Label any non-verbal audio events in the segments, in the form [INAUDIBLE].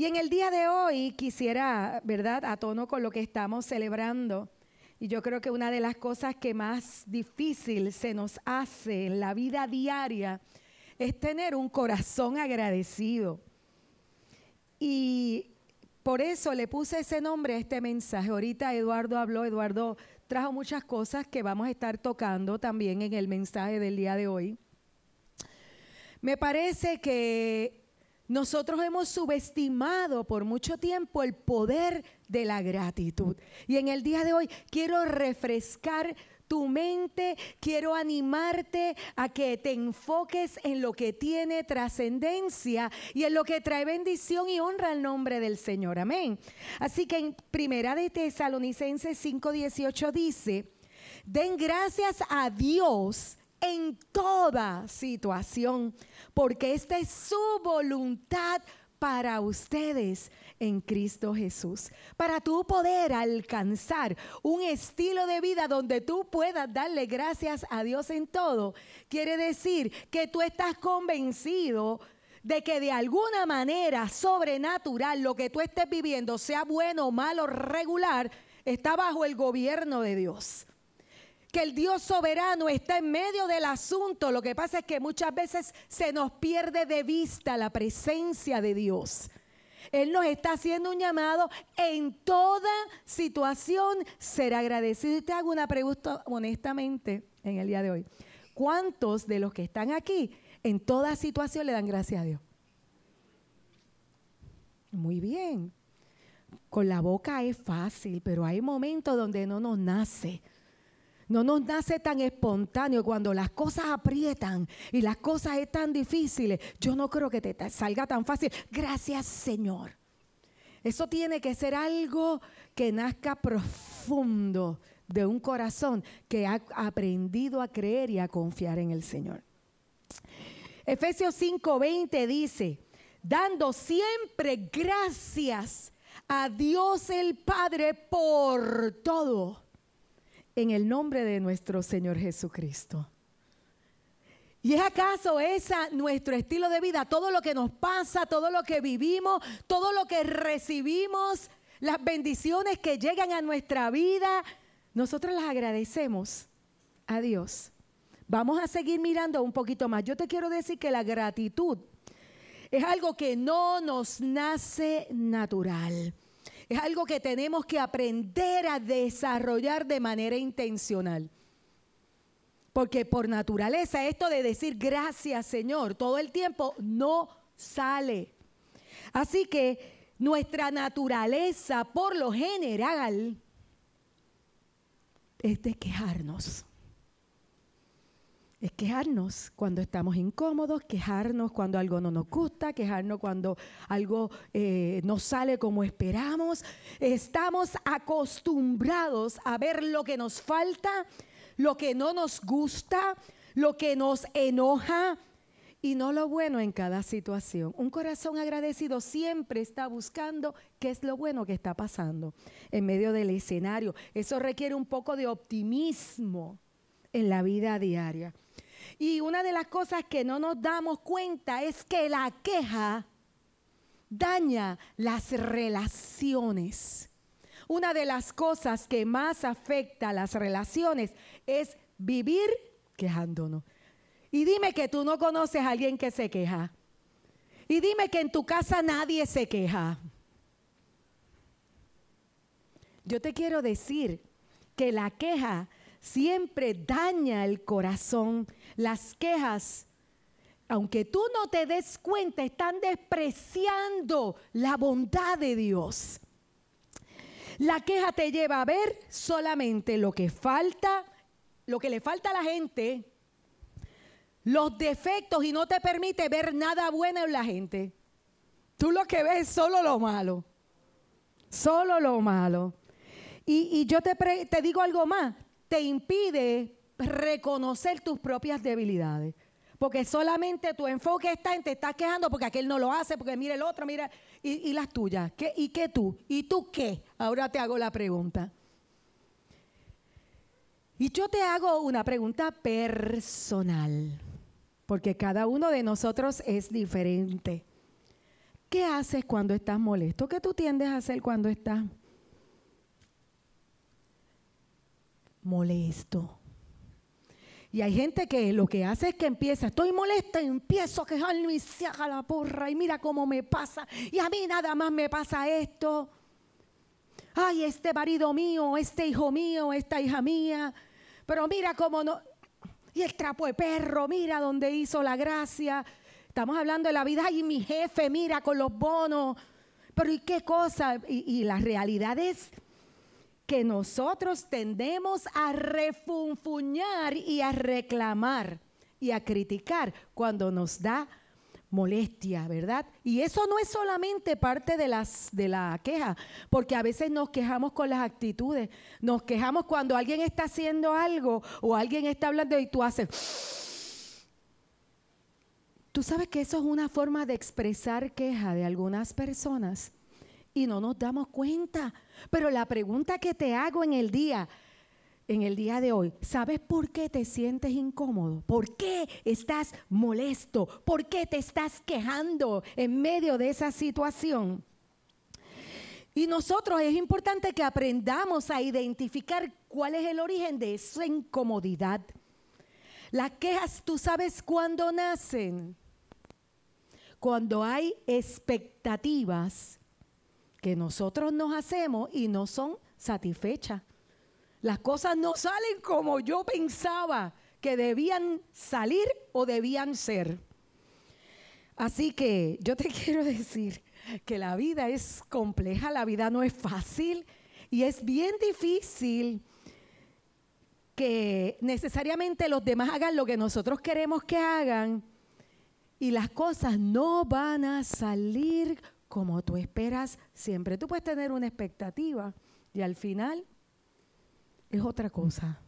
Y en el día de hoy quisiera, ¿verdad?, a tono con lo que estamos celebrando. Y yo creo que una de las cosas que más difícil se nos hace en la vida diaria es tener un corazón agradecido. Y por eso le puse ese nombre a este mensaje. Ahorita Eduardo habló, Eduardo trajo muchas cosas que vamos a estar tocando también en el mensaje del día de hoy. Me parece que nosotros hemos subestimado por mucho tiempo el poder de la gratitud. Y en el día de hoy quiero refrescar tu mente, quiero animarte a que te enfoques en lo que tiene trascendencia y en lo que trae bendición y honra al nombre del Señor. Amén. Así que en Primera de Tesalonicenses 5:18 dice, den gracias a Dios en toda situación, porque esta es su voluntad para ustedes en Cristo Jesús. Para tú poder alcanzar un estilo de vida donde tú puedas darle gracias a Dios en todo, quiere decir que tú estás convencido de que de alguna manera sobrenatural lo que tú estés viviendo, sea bueno, malo, regular, está bajo el gobierno de Dios que el Dios soberano está en medio del asunto. Lo que pasa es que muchas veces se nos pierde de vista la presencia de Dios. Él nos está haciendo un llamado en toda situación ser agradecido. Y te hago una pregunta honestamente en el día de hoy. ¿Cuántos de los que están aquí en toda situación le dan gracias a Dios? Muy bien. Con la boca es fácil, pero hay momentos donde no nos nace no nos nace tan espontáneo cuando las cosas aprietan y las cosas están difíciles. Yo no creo que te salga tan fácil. Gracias Señor. Eso tiene que ser algo que nazca profundo de un corazón que ha aprendido a creer y a confiar en el Señor. Efesios 5:20 dice, dando siempre gracias a Dios el Padre por todo en el nombre de nuestro Señor Jesucristo. ¿Y es acaso esa nuestro estilo de vida? Todo lo que nos pasa, todo lo que vivimos, todo lo que recibimos, las bendiciones que llegan a nuestra vida, nosotros las agradecemos a Dios. Vamos a seguir mirando un poquito más. Yo te quiero decir que la gratitud es algo que no nos nace natural. Es algo que tenemos que aprender a desarrollar de manera intencional. Porque por naturaleza esto de decir gracias Señor todo el tiempo no sale. Así que nuestra naturaleza por lo general es de quejarnos es quejarnos cuando estamos incómodos, quejarnos cuando algo no nos gusta, quejarnos cuando algo eh, no sale como esperamos. Estamos acostumbrados a ver lo que nos falta, lo que no nos gusta, lo que nos enoja y no lo bueno en cada situación. Un corazón agradecido siempre está buscando qué es lo bueno que está pasando en medio del escenario. Eso requiere un poco de optimismo en la vida diaria. Y una de las cosas que no nos damos cuenta es que la queja daña las relaciones. Una de las cosas que más afecta a las relaciones es vivir quejándonos. Y dime que tú no conoces a alguien que se queja. Y dime que en tu casa nadie se queja. Yo te quiero decir que la queja siempre daña el corazón. Las quejas, aunque tú no te des cuenta, están despreciando la bondad de Dios. La queja te lleva a ver solamente lo que falta, lo que le falta a la gente, los defectos y no te permite ver nada bueno en la gente. Tú lo que ves es solo lo malo. Solo lo malo. Y, yo te, te digo algo más te impide reconocer tus propias debilidades. Porque solamente tu enfoque está en te estás quejando porque aquel no lo hace, porque mira el otro, mira, y, las tuyas. ¿Qué, ¿Y qué tú? ¿Y tú qué? Ahora te hago la pregunta. Y yo te hago una pregunta personal, porque cada uno de nosotros es diferente. ¿Qué haces cuando estás molesto? ¿Qué tú tiendes a hacer cuando estás molesto? Y hay gente que lo que hace es que empieza, estoy molesta y empiezo a quejarme y se haga la porra y mira cómo me pasa y a mí nada más me pasa esto. Ay, este marido mío, este hijo mío, esta hija mía, pero mira cómo no... Y el trapo de perro, mira dónde hizo la gracia. Estamos hablando de la vida, ay, mi jefe, mira con los bonos. Pero ¿y qué cosa? Y, y la realidad es que nosotros tendemos a refunfuñar y a reclamar y a criticar cuando nos da molestia, ¿verdad? Y eso no es solamente parte de, las, de la queja, porque a veces nos quejamos con las actitudes, nos quejamos cuando alguien está haciendo algo o alguien está hablando y tú haces... Tú sabes que eso es una forma de expresar queja de algunas personas y no nos damos cuenta. Pero la pregunta que te hago en el día, en el día de hoy, ¿sabes por qué te sientes incómodo? ¿Por qué estás molesto? ¿Por qué te estás quejando en medio de esa situación? Y nosotros es importante que aprendamos a identificar cuál es el origen de esa incomodidad. Las quejas, tú sabes cuándo nacen. Cuando hay expectativas nosotros nos hacemos y no son satisfechas. Las cosas no salen como yo pensaba que debían salir o debían ser. Así que yo te [LAUGHS] quiero decir que la vida es compleja, la vida no es fácil y es bien difícil que necesariamente los demás hagan lo que nosotros queremos que hagan y las cosas no van a salir como tú esperas siempre. Tú puedes tener una expectativa y al final es otra cosa.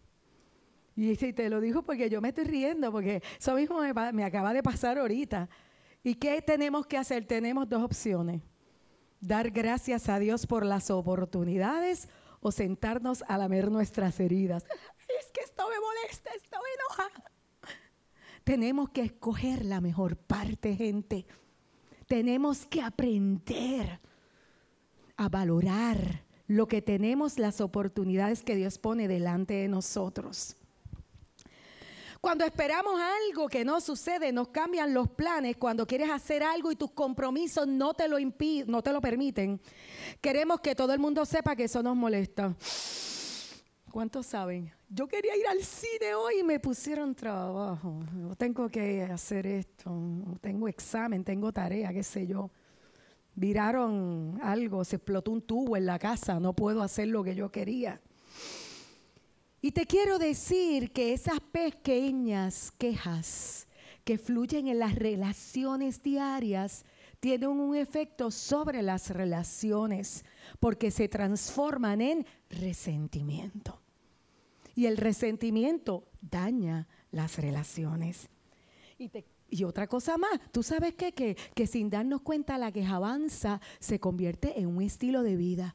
Y te lo digo porque yo me estoy riendo, porque eso mismo me, acaba de pasar ahorita. ¿Y qué tenemos que hacer? Tenemos dos opciones. Dar gracias a Dios por las oportunidades o sentarnos a lamer nuestras heridas. [LAUGHS] Es que esto me molesta, esto me. Tenemos que escoger la mejor parte, gente tenemos que aprender a valorar lo que tenemos, las oportunidades que Dios pone delante de nosotros. Cuando esperamos algo que no sucede, nos cambian los planes. Cuando quieres hacer algo y tus compromisos no te lo impiden, no te lo permiten, queremos que todo el mundo sepa que eso nos molesta. ¿Cuántos saben? Yo quería ir al cine hoy y me pusieron trabajo. tengo que hacer esto. tengo examen, tengo tarea, qué sé yo. Viraron algo, se explotó un tubo en la casa, no puedo hacer lo que yo quería. Y te quiero decir que esas pequeñas quejas que fluyen en las relaciones diarias tienen un efecto sobre las relaciones porque se transforman en resentimiento. Y el resentimiento daña las relaciones. Y, otra cosa más, tú sabes que, que sin darnos cuenta la queja avanza se convierte en un estilo de vida.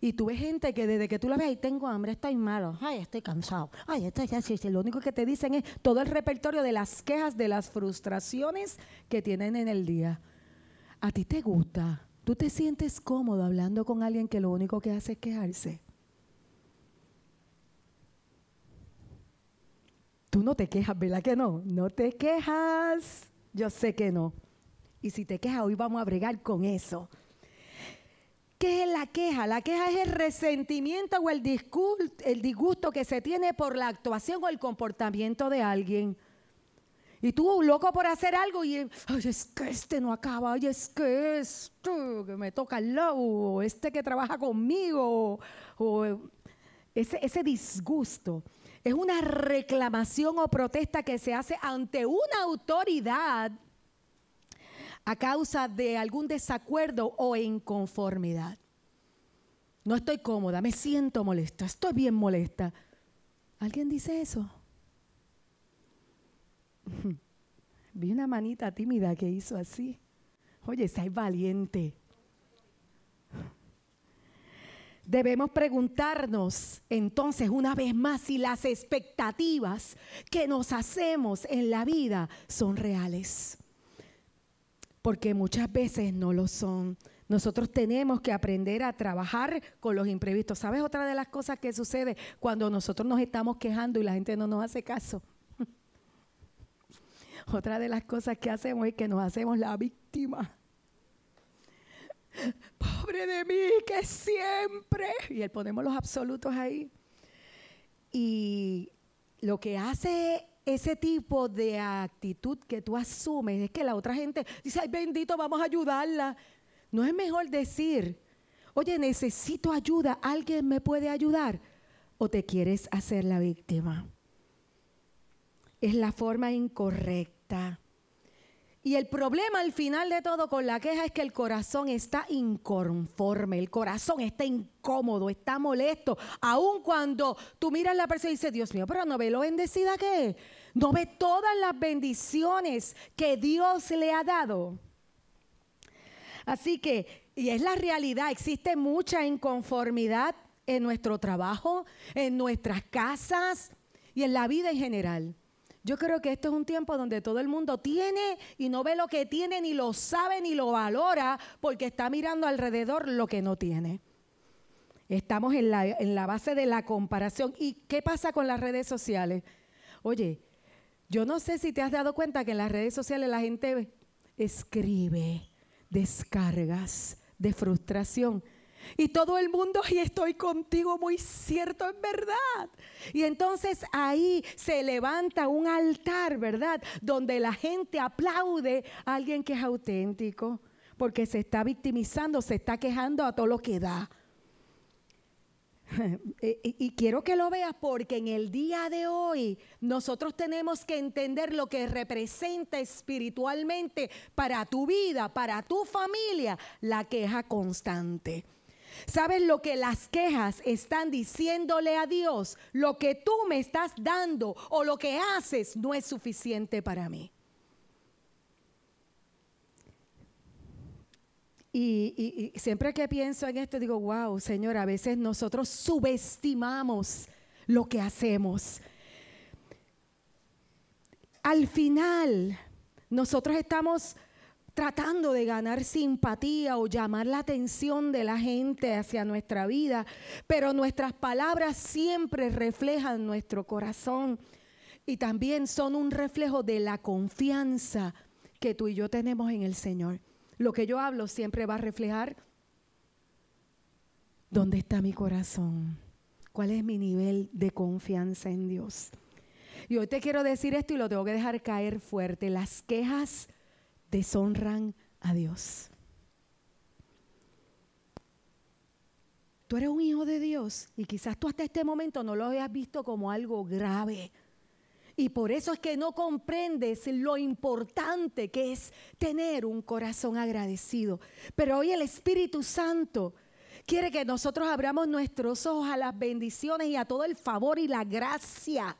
Y tú ves gente que desde que tú la ves, ay, tengo hambre, estoy malo, ay, estoy cansado, ay, estoy así. Lo único que te dicen es todo el repertorio de las quejas, de las frustraciones que tienen en el día. ¿A ti te gusta? ¿Tú te sientes cómodo hablando con alguien que lo único que hace es quejarse? Tú no te quejas, ¿verdad que no? No te quejas. Yo sé que no. Y si te quejas, hoy vamos a bregar con eso. ¿Qué es la queja? La queja es el resentimiento o el el disgusto que se tiene por la actuación o el comportamiento de alguien. Y tú, loco por hacer algo, y ay, es que este no acaba, ay, es que esto que me toca al lado, este que trabaja conmigo, o, ese, ese disgusto. Es una reclamación o protesta que se hace ante una autoridad a causa de algún desacuerdo o inconformidad. No estoy cómoda, me siento molesta, estoy bien molesta. ¿Alguien dice eso? [LAUGHS] Vi una manita tímida que hizo así. Oye, sei valiente. Debemos preguntarnos entonces una vez más si las expectativas que nos hacemos en la vida son reales. porque muchas veces no lo son. Nosotros tenemos que aprender a trabajar con los imprevistos. ¿Sabes otra de las cosas que sucede cuando nosotros nos estamos quejando y la gente no nos hace caso? [LAUGHS] otra de las cosas que hacemos es que nos hacemos la víctima. [LAUGHS] Pobre de mí, que siempre. Y él ponemos los absolutos ahí. Y lo que hace ese tipo de actitud que tú asumes es que la otra gente dice, ay bendito, vamos a ayudarla. No es mejor decir, oye, necesito ayuda, ¿alguien me puede ayudar? ¿O te quieres hacer la víctima? Es la forma incorrecta. Y el problema al final de todo con la queja es que el corazón está inconforme, el corazón está incómodo, está molesto. Aun cuando tú miras a la persona y dices, Dios mío, pero no ve lo bendecida que es. No ve todas las bendiciones que Dios le ha dado. Así que, y es la realidad, existe mucha inconformidad en nuestro trabajo, en nuestras casas y en la vida en general. Yo creo que esto es un tiempo donde todo el mundo tiene y no ve lo que tiene, ni lo sabe, ni lo valora, porque está mirando alrededor lo que no tiene. Estamos en la, en la base de la comparación. ¿Y qué pasa con las redes sociales? Oye, yo no sé si te has dado cuenta que en las redes sociales la gente escribe descargas de frustración y todo el mundo, y estoy contigo muy cierto, en verdad. Y entonces ahí se levanta un altar, ¿verdad? Donde la gente aplaude a alguien que es auténtico, porque se está victimizando, se está quejando a todo lo que da. [LAUGHS] Y, quiero que lo veas porque en el día de hoy nosotros tenemos que entender lo que representa espiritualmente para tu vida, para tu familia, la queja constante. ¿Sabes lo que las quejas están diciéndole a Dios? Lo que tú me estás dando o lo que haces no es suficiente para mí. Y, siempre que pienso en esto digo, wow, Señor, a veces nosotros subestimamos lo que hacemos. Al final, nosotros estamos tratando de ganar simpatía o llamar la atención de la gente hacia nuestra vida, pero nuestras palabras siempre reflejan nuestro corazón y también son un reflejo de la confianza que tú y yo tenemos en el Señor. Lo que yo hablo siempre va a reflejar dónde está mi corazón, cuál es mi nivel de confianza en Dios. Y hoy te quiero decir esto y lo tengo que dejar caer fuerte. Las quejas deshonran a Dios. Tú eres un hijo de Dios y quizás tú hasta este momento no lo hayas visto como algo grave. Y por eso es que no comprendes lo importante que es tener un corazón agradecido. Pero hoy el Espíritu Santo quiere que nosotros abramos nuestros ojos a las bendiciones y a todo el favor y la gracia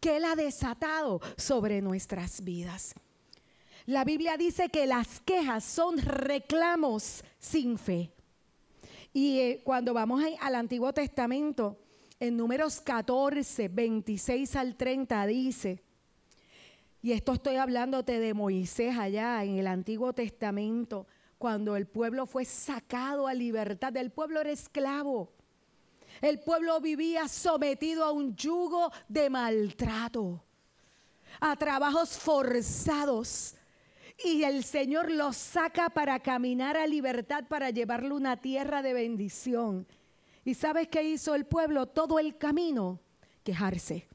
que Él ha desatado sobre nuestras vidas. La Biblia dice que las quejas son reclamos sin fe. Y eh, cuando vamos al Antiguo Testamento, en números 14, 26 al 30 dice, y esto estoy hablándote de Moisés allá en el Antiguo Testamento, cuando el pueblo fue sacado a libertad, el pueblo era esclavo. El pueblo vivía sometido a un yugo de maltrato, a trabajos forzados, y el Señor los saca para caminar a libertad, para llevarle una tierra de bendición. ¿Y sabes qué hizo el pueblo todo el camino? Quejarse.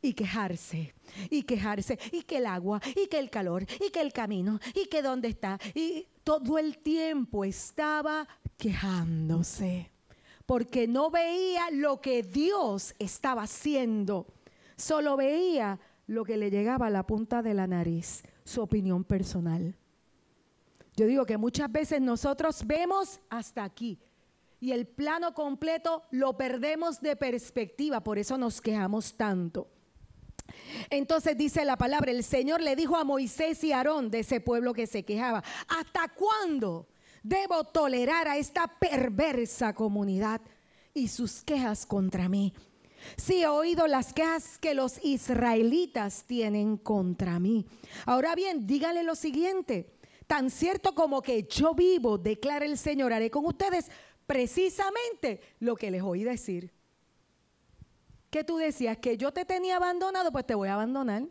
Y quejarse, y quejarse, y que el agua, y que el calor, y que el camino, y que dónde está. Y todo el tiempo estaba quejándose, porque no veía lo que Dios estaba haciendo, solo veía lo que le llegaba a la punta de la nariz su opinión personal. Yo digo que muchas veces nosotros vemos hasta aquí y el plano completo lo perdemos de perspectiva, por eso nos quejamos tanto. Entonces dice la palabra, el Señor le dijo a Moisés y Aarón de ese pueblo que se quejaba, ¿hasta cuándo debo tolerar a esta perversa comunidad y sus quejas contra mí? Sí, he oído las quejas que los israelitas tienen contra mí. Ahora bien, dígale lo siguiente. tan cierto como que yo vivo, declara el Señor, haré con ustedes precisamente lo que les oí decir. ¿Qué tú decías? Que yo te tenía abandonado, pues te voy a abandonar.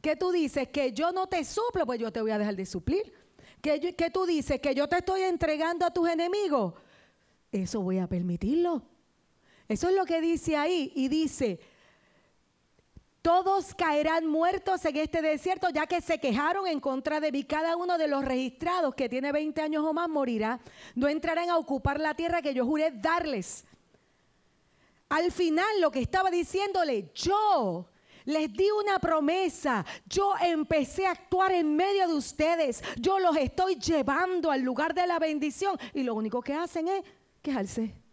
¿Qué tú dices? Que yo no te suplo, pues yo te voy a dejar de suplir. ¿Qué, ¿Qué tú dices? Que yo te estoy entregando a tus enemigos. Eso voy a permitirlo. Eso es lo que dice ahí. Y dice, todos caerán muertos en este desierto, ya que se quejaron en contra de mí. Cada uno de los registrados que tiene 20 años o más morirá. No entrarán a ocupar la tierra que yo juré darles. Al final lo que estaba diciéndole, yo les di una promesa. Yo empecé a actuar en medio de ustedes. Yo los estoy llevando al lugar de la bendición. Y lo único que hacen es quejarse.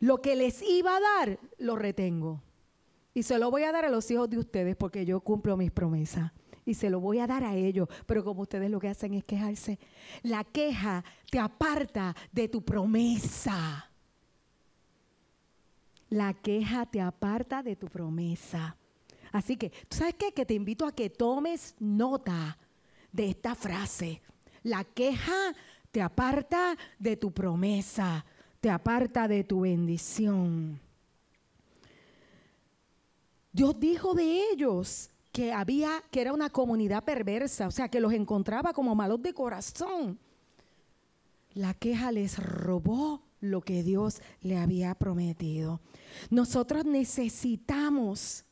Lo que les iba a dar, lo retengo. Y se lo voy a dar a los hijos de ustedes porque yo cumplo mis promesas. Y se lo voy a dar a ellos. Pero como ustedes lo que hacen es quejarse, la queja te aparta de tu promesa. La queja te aparta de tu promesa. Así que, ¿tú sabes qué? Que te invito a que tomes nota de esta frase. La queja te aparta de tu promesa te aparta de tu bendición. Dios dijo de ellos que había, que era una comunidad perversa, o sea, que los encontraba como malos de corazón. La queja les robó lo que Dios le había prometido. Nosotros necesitamos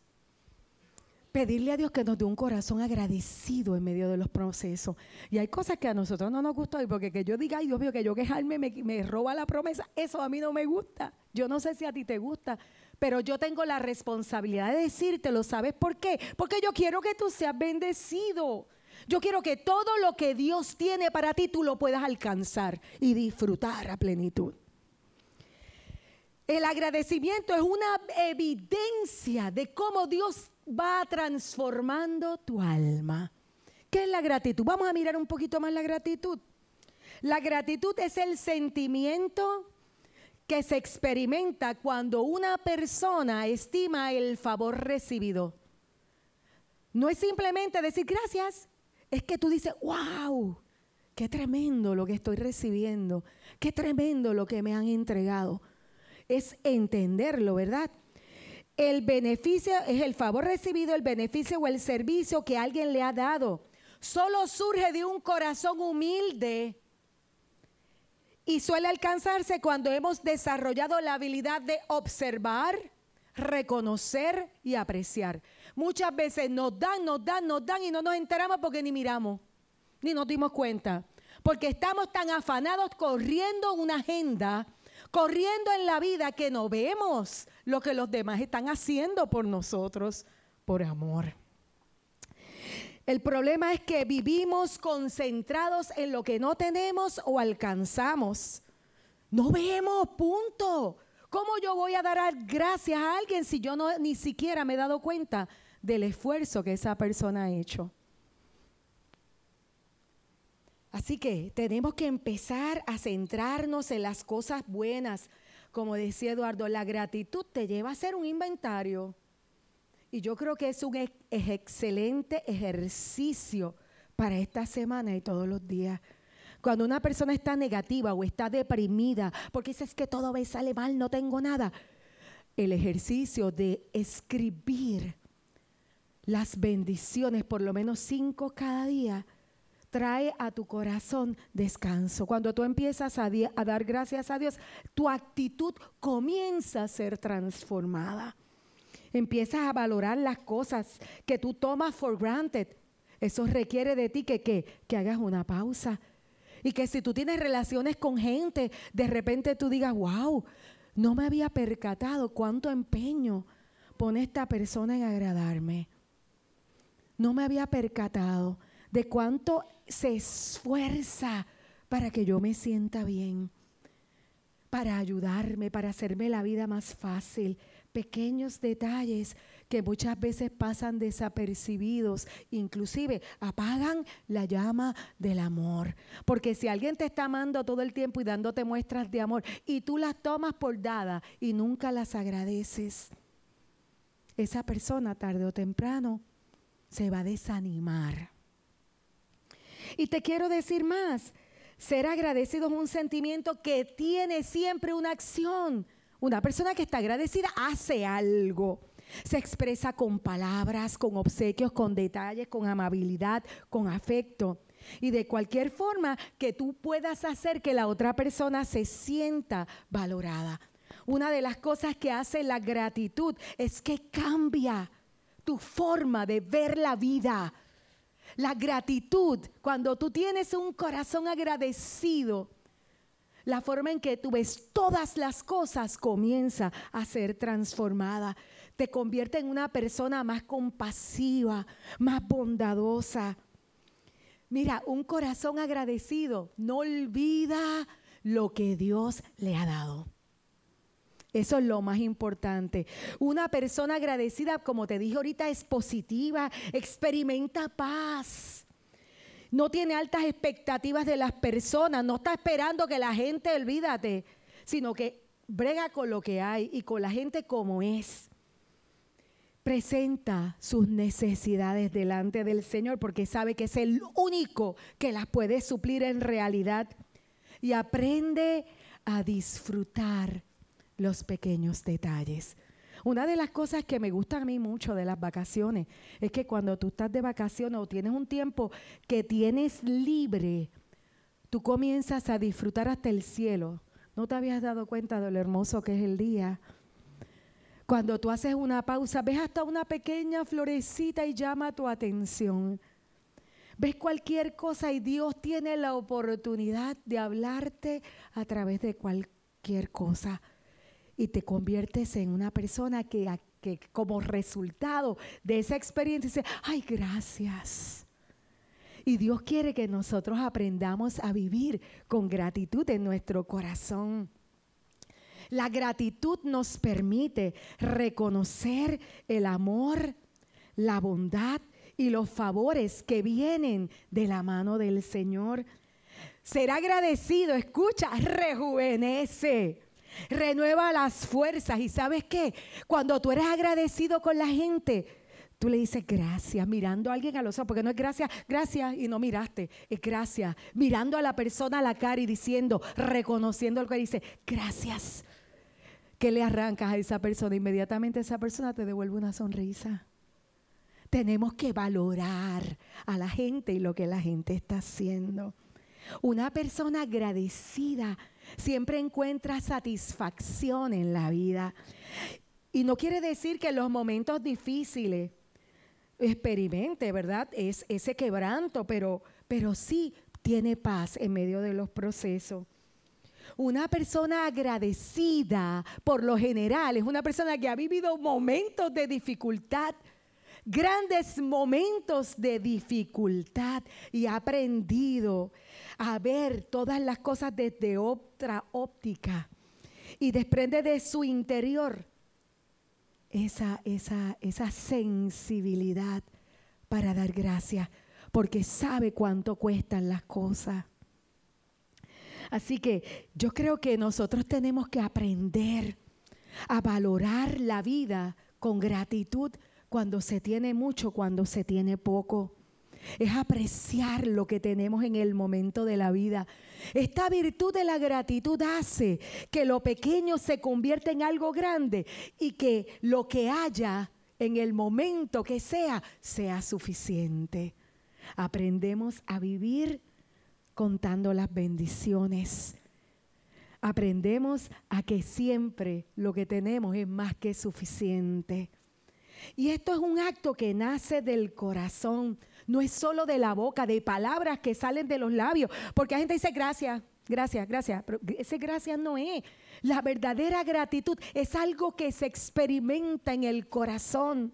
pedirle a Dios que nos dé un corazón agradecido en medio de los procesos. Y hay cosas que a nosotros no nos gustan, y porque que yo diga, ay Dios mío, que yo quejarme me, me roba la promesa, eso a mí no me gusta. Yo no sé si a ti te gusta, pero yo tengo la responsabilidad de decírtelo. ¿Sabes por qué? Porque yo quiero que tú seas bendecido. Yo quiero que todo lo que Dios tiene para ti tú lo puedas alcanzar y disfrutar a plenitud. El agradecimiento es una evidencia de cómo Dios va transformando tu alma. ¿Qué es la gratitud? Vamos a mirar un poquito más la gratitud. La gratitud es el sentimiento que se experimenta cuando una persona estima el favor recibido. No es simplemente decir gracias, es que tú dices, wow, qué tremendo lo que estoy recibiendo, qué tremendo lo que me han entregado. Es entenderlo, ¿verdad? El beneficio es el favor recibido, el beneficio o el servicio que alguien le ha dado. Solo surge de un corazón humilde y suele alcanzarse cuando hemos desarrollado la habilidad de observar, reconocer y apreciar. Muchas veces nos dan, nos dan, nos dan y no nos enteramos porque ni miramos, ni nos dimos cuenta. Porque estamos tan afanados corriendo una agenda corriendo en la vida que no vemos lo que los demás están haciendo por nosotros por amor. El problema es que vivimos concentrados en lo que no tenemos o alcanzamos. No vemos, punto. ¿Cómo yo voy a dar gracias a alguien si yo no ni siquiera me he dado cuenta del esfuerzo que esa persona ha hecho? Así que tenemos que empezar a centrarnos en las cosas buenas. Como decía Eduardo, la gratitud te lleva a hacer un inventario. Y yo creo que es un excelente ejercicio para esta semana y todos los días. Cuando una persona está negativa o está deprimida porque dices que todo me sale mal, no tengo nada, el ejercicio de escribir las bendiciones, por lo menos cinco cada día, trae a tu corazón descanso. Cuando tú empiezas a, dar gracias a Dios, tu actitud comienza a ser transformada. Empiezas a valorar las cosas que tú tomas for granted. Eso requiere de ti que, que hagas una pausa. Y que si tú tienes relaciones con gente, de repente tú digas, wow, no me había percatado cuánto empeño pone esta persona en agradarme. No me había percatado de cuánto se esfuerza para que yo me sienta bien, para ayudarme, para hacerme la vida más fácil. Pequeños detalles que muchas veces pasan desapercibidos, inclusive apagan la llama del amor. Porque si alguien te está amando todo el tiempo y dándote muestras de amor y tú las tomas por dada y nunca las agradeces, esa persona tarde o temprano se va a desanimar Y te quiero decir más, ser agradecido es un sentimiento que tiene siempre una acción. Una persona que está agradecida hace algo. Se expresa con palabras, con obsequios, con detalles, con amabilidad, con afecto. Y de cualquier forma que tú puedas hacer que la otra persona se sienta valorada. Una de las cosas que hace la gratitud es que cambia tu forma de ver la vida. La gratitud, cuando tú tienes un corazón agradecido, la forma en que tú ves todas las cosas comienza a ser transformada. Te convierte en una persona más compasiva, más bondadosa. Mira, un corazón agradecido no olvida lo que Dios le ha dado. Eso es lo más importante. Una persona agradecida, como te dije ahorita, es positiva, experimenta paz no tiene altas expectativas de las personas, no está esperando que la gente, olvídate, sino que brega con lo que hay y con la gente como es. Presenta sus necesidades delante del Señor porque sabe que es el único que las puede suplir en realidad. Y aprende a disfrutar los pequeños detalles. Una de las cosas que me gusta a mí mucho de las vacaciones es que cuando tú estás de vacaciones o tienes un tiempo que tienes libre, tú comienzas a disfrutar hasta el cielo. ¿No te habías dado cuenta de lo hermoso que es el día? Cuando tú haces una pausa, ves hasta una pequeña florecita y llama tu atención. Ves cualquier cosa y Dios tiene la oportunidad de hablarte a través de cualquier cosa y te conviertes en una persona que, que como resultado de esa experiencia dice, ay, gracias. Y Dios quiere que nosotros aprendamos a vivir con gratitud en nuestro corazón. La gratitud nos permite reconocer el amor, la bondad y los favores que vienen de la mano del Señor. Ser agradecido, escucha, rejuvenece renueva las fuerzas. ¿Y sabes qué? Cuando tú eres agradecido con la gente, tú le dices gracias, mirando a alguien a los ojos, porque no es gracias, gracias y no miraste, es gracias, mirando a la persona a la cara y diciendo, reconociendo lo que dice, gracias. Que le arrancas a esa persona? Inmediatamente esa persona te devuelve una sonrisa. Tenemos que valorar a la gente y lo que la gente está haciendo. Una persona agradecida siempre encuentra satisfacción en la vida. Y no quiere decir que en los momentos difíciles experimente, ¿verdad? Es ese quebranto, pero, pero sí tiene paz en medio de los procesos. Una persona agradecida, por lo general, es una persona que ha vivido momentos de dificultad, grandes momentos de dificultad y ha aprendido a ver todas las cosas desde otra óptica y desprende de su interior esa, esa, esa sensibilidad para dar gracias, porque sabe cuánto cuestan las cosas. Así que yo creo que nosotros tenemos que aprender a valorar la vida con gratitud cuando se tiene mucho, cuando se tiene poco es apreciar lo que tenemos en el momento de la vida. Esta virtud de la gratitud hace que lo pequeño se convierta en algo grande y que lo que haya en el momento que sea sea suficiente. Aprendemos a vivir contando las bendiciones. Aprendemos a que siempre lo que tenemos es más que suficiente. Y esto es un acto que nace del corazón no es solo de la boca, de palabras que salen de los labios. Porque la gente dice gracias, gracias, gracias. Pero ese gracias no es. La verdadera gratitud es algo que se experimenta en el corazón.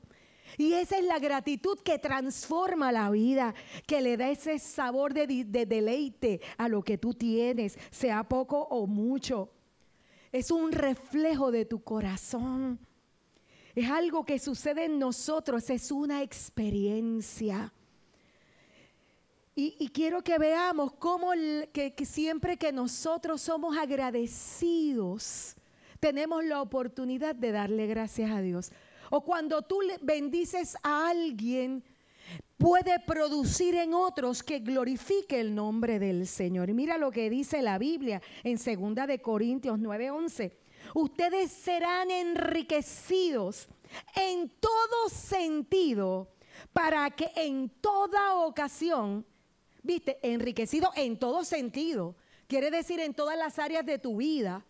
Y esa es la gratitud que transforma la vida, que le da ese sabor de, de, deleite a lo que tú tienes, sea poco o mucho. Es un reflejo de tu corazón. Es algo que sucede en nosotros, es una experiencia. Y, quiero que veamos cómo que, siempre que nosotros somos agradecidos, tenemos la oportunidad de darle gracias a Dios. O cuando tú bendices a alguien, puede producir en otros que glorifique el nombre del Señor. Mira lo que dice la Biblia en 2 de Corintios 9:11. Ustedes serán enriquecidos en todo sentido para que en toda ocasión, viste, enriquecido en todo sentido, quiere decir en todas las áreas de tu vida.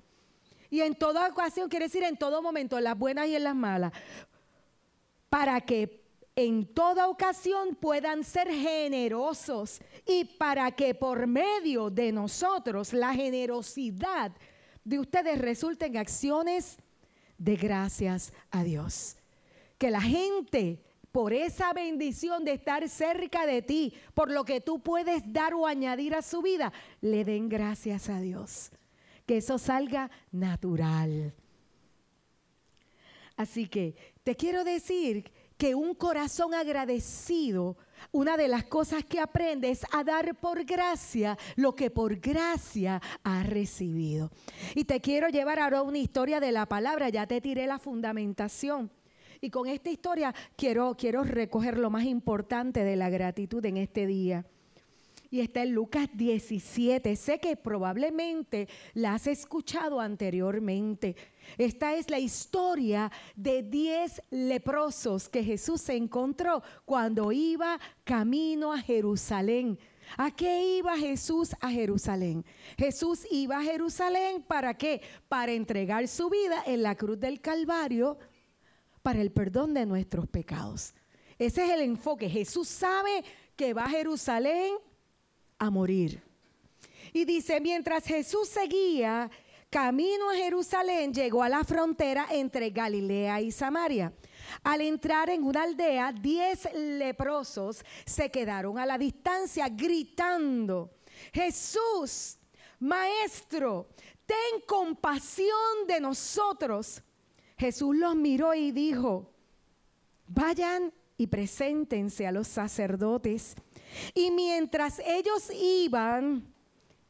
Y en toda ocasión quiere decir en todo momento, en las buenas y en las malas, para que en toda ocasión puedan ser generosos y para que por medio de nosotros la generosidad de ustedes resulte en acciones de gracias a Dios. Que la gente por esa bendición de estar cerca de ti, por lo que tú puedes dar o añadir a su vida, le den gracias a Dios. Que eso salga natural. Así que te quiero decir que un corazón agradecido, una de las cosas que aprende es a dar por gracia lo que por gracia ha recibido. Y te quiero llevar ahora una historia de la palabra, ya te tiré la fundamentación. Y con esta historia quiero, quiero recoger lo más importante de la gratitud en este día y está en Lucas 17. Sé que probablemente la has escuchado anteriormente. Esta es la historia de 10 leprosos que Jesús se encontró cuando iba camino a Jerusalén. ¿A qué iba Jesús a Jerusalén? Jesús iba a Jerusalén para qué? Para entregar su vida en la cruz del Calvario para el perdón de nuestros pecados. Ese es el enfoque. Jesús sabe que va a Jerusalén a morir. Y dice, mientras Jesús seguía camino a Jerusalén, llegó a la frontera entre Galilea y Samaria. Al entrar en una aldea, diez leprosos se quedaron a la distancia gritando, Jesús, Maestro, ten compasión de nosotros. Jesús los miró y dijo, vayan y preséntense a los sacerdotes. Y mientras ellos iban,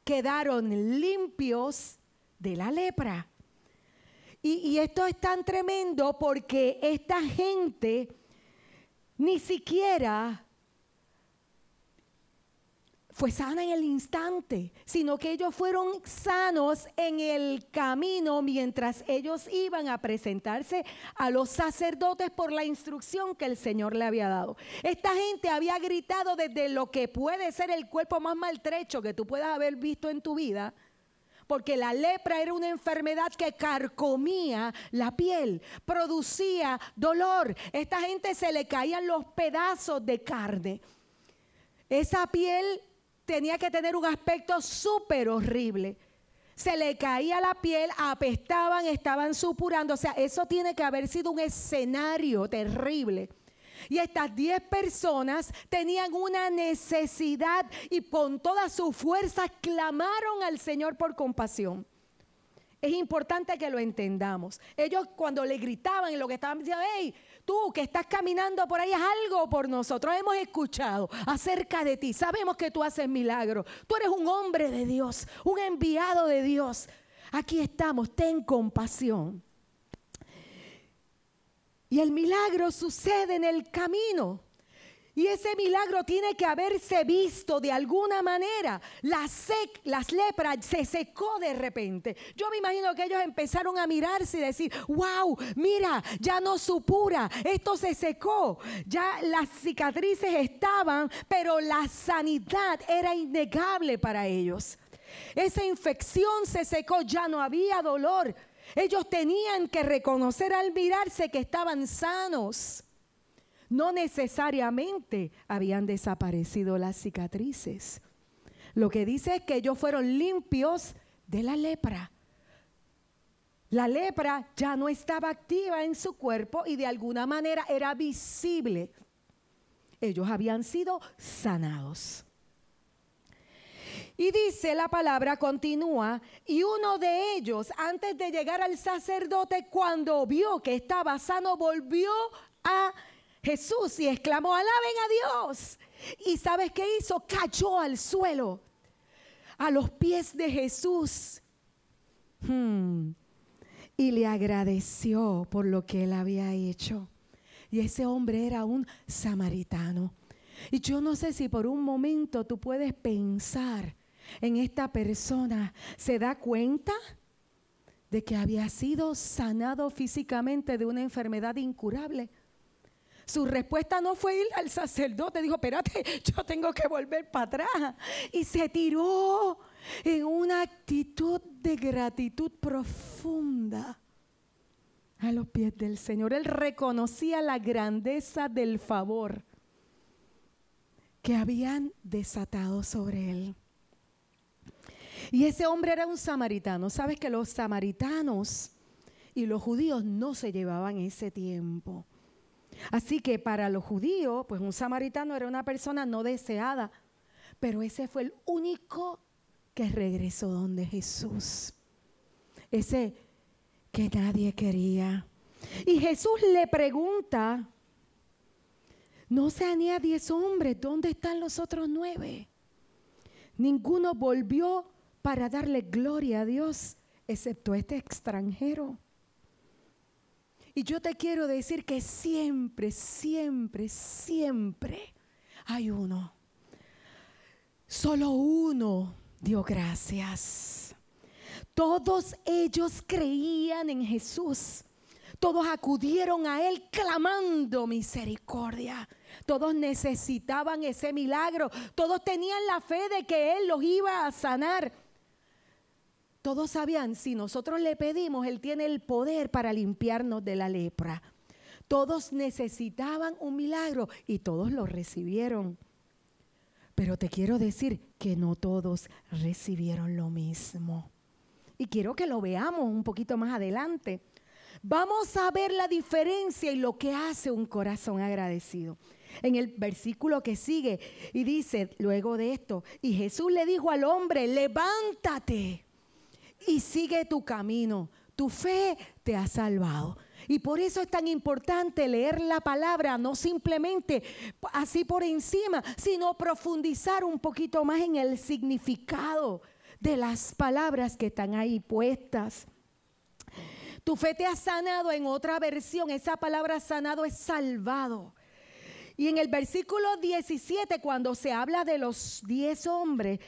quedaron limpios de la lepra. Y, esto es tan tremendo porque esta gente ni siquiera fue sana en el instante, sino que ellos fueron sanos en el camino mientras ellos iban a presentarse a los sacerdotes por la instrucción que el Señor le había dado. Esta gente había gritado desde lo que puede ser el cuerpo más maltrecho que tú puedas haber visto en tu vida, porque la lepra era una enfermedad que carcomía la piel, producía dolor. Esta gente se le caían los pedazos de carne. Esa piel tenía que tener un aspecto súper horrible. Se le caía la piel, apestaban, estaban supurando. O sea, eso tiene que haber sido un escenario terrible. Y estas 10 personas tenían una necesidad y con toda su fuerza clamaron al Señor por compasión. Es importante que lo entendamos. Ellos cuando le gritaban y lo que estaban diciendo, hey, Tú que estás caminando por ahí, es algo por nosotros. Hemos escuchado acerca de ti. Sabemos que tú haces milagros. Tú eres un hombre de Dios, un enviado de Dios. Aquí estamos, ten compasión. Y el milagro sucede en el camino. Y ese milagro tiene que haberse visto de alguna manera. Las lepras se secó de repente. Yo me imagino que ellos empezaron a mirarse y decir, wow, mira, ya no supura, esto se secó. Ya las cicatrices estaban, pero la sanidad era innegable para ellos. Esa infección se secó, ya no había dolor. Ellos tenían que reconocer al mirarse que estaban sanos no necesariamente habían desaparecido las cicatrices. Lo que dice es que ellos fueron limpios de la lepra. La lepra ya no estaba activa en su cuerpo y de alguna manera era visible. Ellos habían sido sanados. Y dice la palabra, continúa, y uno de ellos, antes de llegar al sacerdote, cuando vio que estaba sano, volvió a Jesús y exclamó, alaben a Dios. ¿Y sabes qué hizo? Cayó al suelo, a los pies de Jesús. Hmm. Y le agradeció por lo que él había hecho. Y ese hombre era un samaritano. Y yo no sé si por un momento tú puedes pensar en esta persona. ¿Se da cuenta de que había sido sanado físicamente de una enfermedad incurable? Su respuesta no fue ir al sacerdote, dijo, espérate, [LAUGHS] yo tengo que volver para atrás. Y se tiró en una actitud de gratitud profunda a los pies del Señor. Él reconocía la grandeza del favor que habían desatado sobre él. Y ese hombre era un samaritano. Sabes que los samaritanos y los judíos no se llevaban ese tiempo. Así que para los judíos, pues un samaritano era una persona no deseada, pero ese fue el único que regresó donde Jesús. Ese que nadie quería. Y Jesús le pregunta, no se ni diez hombres, ¿dónde están los otros nueve? Ninguno volvió para darle gloria a Dios, excepto este extranjero. Y yo te quiero decir que siempre, siempre, siempre hay uno. Solo uno dio gracias. Todos ellos creían en Jesús. Todos acudieron a Él clamando misericordia. Todos necesitaban ese milagro. Todos tenían la fe de que Él los iba a sanar. Todos sabían, si nosotros le pedimos, Él tiene el poder para limpiarnos de la lepra. Todos necesitaban un milagro y todos lo recibieron. Pero te quiero decir que no todos recibieron lo mismo. Y quiero que lo veamos un poquito más adelante. Vamos a ver la diferencia y lo que hace un corazón agradecido. En el versículo que sigue y dice, luego de esto, y Jesús le dijo al hombre, levántate y sigue tu camino. Tu fe te ha salvado. Y por eso es tan importante leer la palabra, no simplemente así por encima, sino profundizar un poquito más en el significado de las palabras que están ahí puestas. Tu fe te ha sanado en otra versión, esa palabra sanado es salvado. Y en el versículo 17, cuando se habla de los 10 hombres,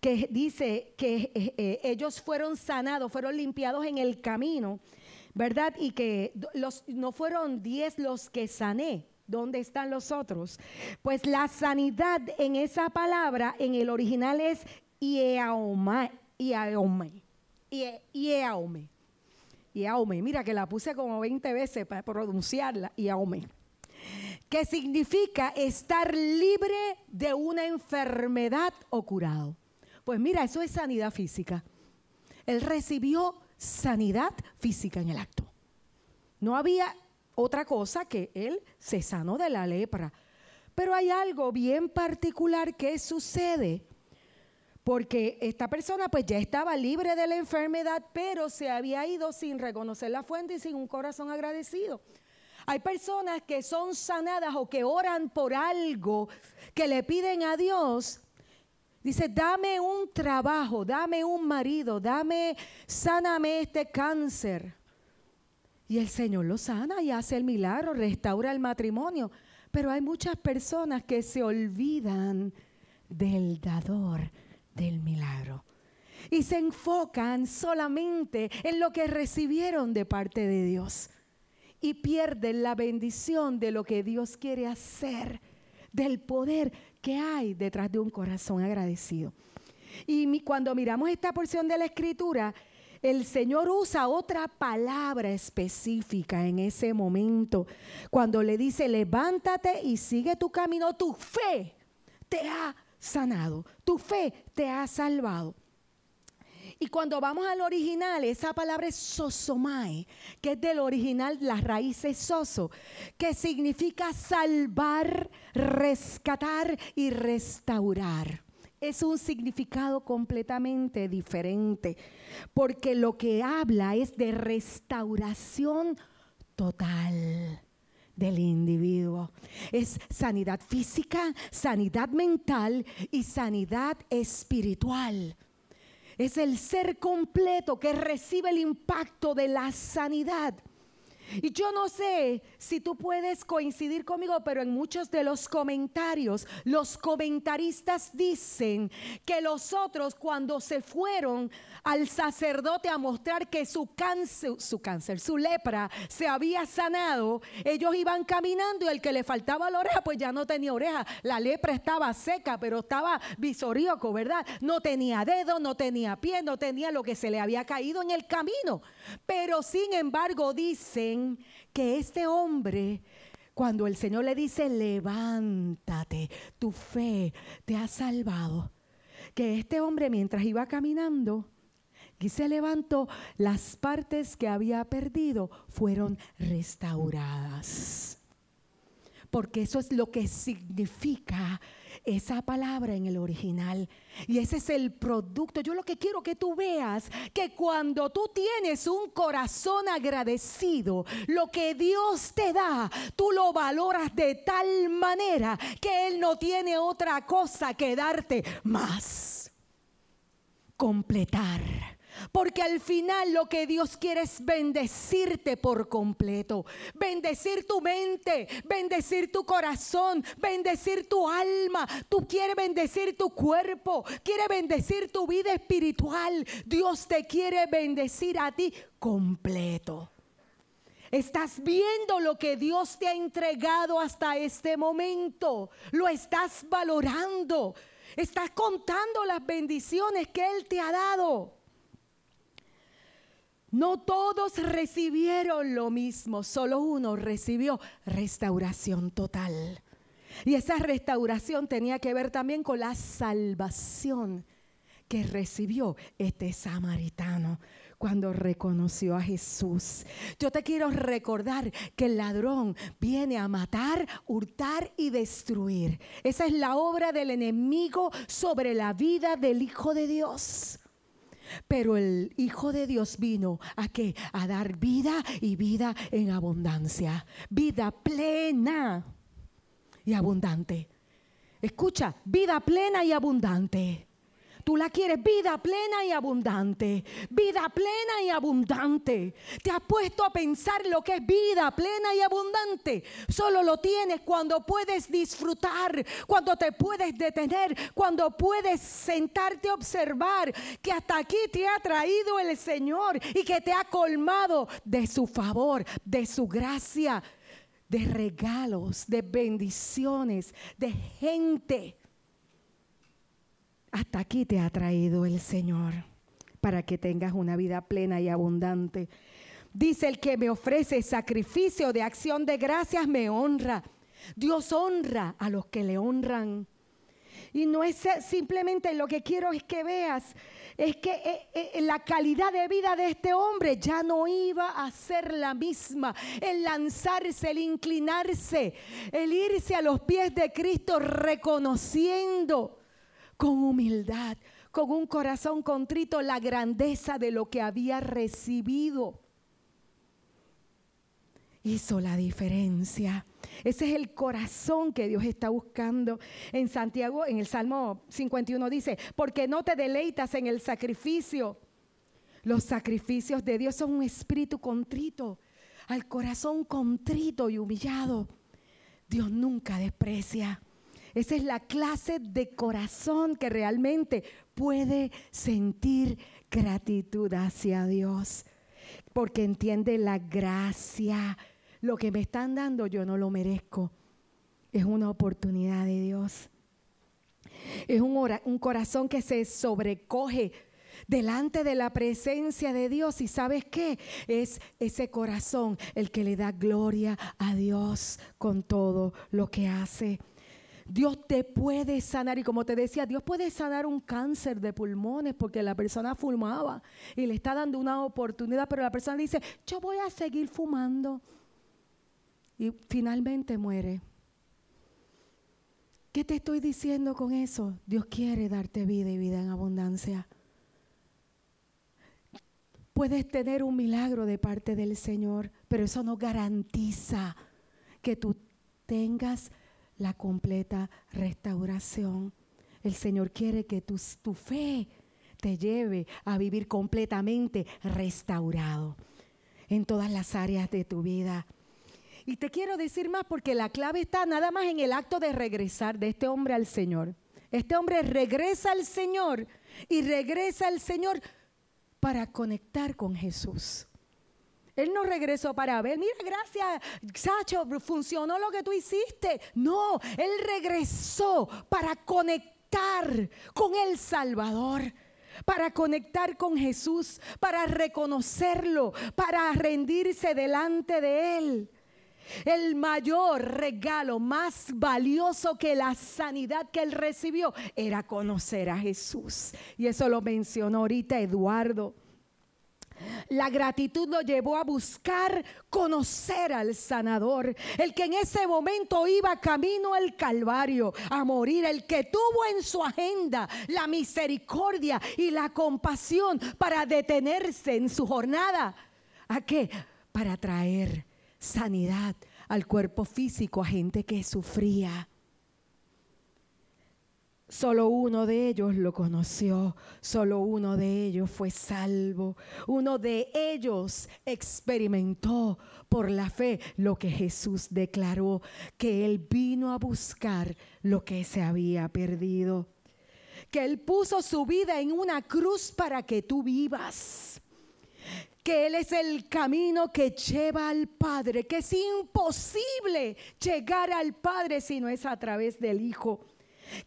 que dice que eh, eh, ellos fueron sanados, fueron limpiados en el camino, ¿verdad? Y que los, no fueron 10 los que sané. ¿Dónde están los otros? Pues la sanidad en esa palabra, en el original es Ieaome. Ieaome. Ieaome. Ieaome. Mira que la puse como 20 veces para pronunciarla. Ieaome que significa estar libre de una enfermedad o curado. Pues mira, eso es sanidad física. Él recibió sanidad física en el acto. No había otra cosa que él se sanó de la lepra. Pero hay algo bien particular que sucede. Porque esta persona pues ya estaba libre de la enfermedad, pero se había ido sin reconocer la fuente y sin un corazón agradecido. Hay personas que son sanadas o que oran por algo que le piden a Dios. Dice, dame un trabajo, dame un marido, dame, sáname este cáncer. Y el Señor lo sana y hace el milagro, restaura el matrimonio. Pero hay muchas personas que se olvidan del dador del milagro y se enfocan solamente en lo que recibieron de parte de Dios y pierden la bendición de lo que Dios quiere hacer, del poder que hay detrás de un corazón agradecido. Y cuando miramos esta porción de la escritura, el Señor usa otra palabra específica en ese momento, cuando le dice, levántate y sigue tu camino, tu fe te ha sanado, tu fe te ha salvado. Y cuando vamos al original, esa palabra es sosomai, que es del original, la raíz es soso, que significa salvar, rescatar y restaurar. Es un significado completamente diferente, porque lo que habla es de restauración total del individuo. Es sanidad física, sanidad mental y sanidad espiritual. Es el ser completo que recibe el impacto de la sanidad. Y yo no sé si tú puedes coincidir conmigo, pero en muchos de los comentarios, los comentaristas dicen que los otros cuando se fueron al sacerdote a mostrar que su cáncer, su cáncer, su lepra se había sanado, ellos iban caminando y el que le faltaba la oreja, pues ya no tenía oreja. La lepra estaba seca, pero estaba visoríoco, ¿verdad? No tenía dedo, no tenía pie, no tenía lo que se le había caído en el camino. Pero sin embargo dicen que este hombre cuando el Señor le dice, levántate, tu fe te ha salvado. Que este hombre mientras iba caminando, y se levantó, las partes que había perdido fueron restauradas. Porque eso es lo que significa esa palabra en el original. Y ese es el producto. Yo lo que quiero que tú veas, que cuando tú tienes un corazón agradecido, lo que Dios te da, tú lo valoras de tal manera que Él no tiene otra cosa que darte más. Completar porque al final lo que Dios quiere es bendecirte por completo. Bendecir tu mente, bendecir tu corazón, bendecir tu alma. Tú quieres bendecir tu cuerpo, quiere bendecir tu vida espiritual. Dios te quiere bendecir a ti completo. Estás viendo lo que Dios te ha entregado hasta este momento. Lo estás valorando. Estás contando las bendiciones que Él te ha dado. No todos recibieron lo mismo, solo uno recibió restauración total. Y esa restauración tenía que ver también con la salvación que recibió este samaritano cuando reconoció a Jesús. Yo te quiero recordar que el ladrón viene a matar, hurtar y destruir. Esa es la obra del enemigo sobre la vida del Hijo de Dios. Pero el Hijo de Dios vino a qué? A dar vida y vida en abundancia. Vida plena y abundante. Escucha, vida plena y abundante. Tú la quieres vida plena y abundante. Vida plena y abundante. Te has puesto a pensar lo que es vida plena y abundante. Solo lo tienes cuando puedes disfrutar, cuando te puedes detener, cuando puedes sentarte a observar que hasta aquí te ha traído el Señor y que te ha colmado de su favor, de su gracia, de regalos, de bendiciones, de gente hasta aquí te ha traído el Señor para que tengas una vida plena y abundante. Dice el que me ofrece sacrificio de acción de gracias me honra. Dios honra a los que le honran. Y no es simplemente lo que quiero es que veas, es que eh, eh, la calidad de vida de este hombre ya no iba a ser la misma. El lanzarse, el inclinarse, el irse a los pies de Cristo reconociendo con humildad, con un corazón contrito, la grandeza de lo que había recibido. Hizo la diferencia. Ese es el corazón que Dios está buscando. En Santiago, en el Salmo 51 dice, porque no te deleitas en el sacrificio. Los sacrificios de Dios son un espíritu contrito, al corazón contrito y humillado. Dios nunca desprecia. Esa es la clase de corazón que realmente puede sentir gratitud hacia Dios. Porque entiende la gracia. Lo que me están dando yo no lo merezco. Es una oportunidad de Dios. Es un, corazón que se sobrecoge delante de la presencia de Dios. ¿Y sabes qué? Es ese corazón el que le da gloria a Dios con todo lo que hace. Dios te puede sanar. Y como te decía, Dios puede sanar un cáncer de pulmones porque la persona fumaba y le está dando una oportunidad, pero la persona dice, yo voy a seguir fumando. Y finalmente muere. ¿Qué te estoy diciendo con eso? Dios quiere darte vida y vida en abundancia. Puedes tener un milagro de parte del Señor, pero eso no garantiza que tú tengas la completa restauración. El Señor quiere que tu, tu fe te lleve a vivir completamente restaurado. en todas las áreas de tu vida. Y te quiero decir más porque la clave está nada más en el acto de regresar de este hombre al Señor. Este hombre regresa al Señor y regresa al Señor para conectar con Jesús. Él no regresó para ver, mira, gracias, Sacho, funcionó lo que tú hiciste. No, Él regresó para conectar con el Salvador para conectar con Jesús, para reconocerlo, para rendirse delante de Él. El mayor regalo más valioso que la sanidad que él recibió era conocer a Jesús. Y eso lo mencionó ahorita Eduardo. La gratitud lo llevó a buscar conocer al sanador, el que en ese momento iba camino al Calvario a morir, el que tuvo en su agenda la misericordia y la compasión para detenerse en su jornada. ¿A qué? Para traer sanidad al cuerpo físico, a gente que sufría. Solo uno de ellos lo conoció, solo uno de ellos fue salvo, uno de ellos experimentó por la fe lo que Jesús declaró, que Él vino a buscar lo que se había perdido, que Él puso su vida en una cruz para que tú vivas que Él es el camino que lleva al Padre, que es imposible llegar al Padre si no es a través del Hijo.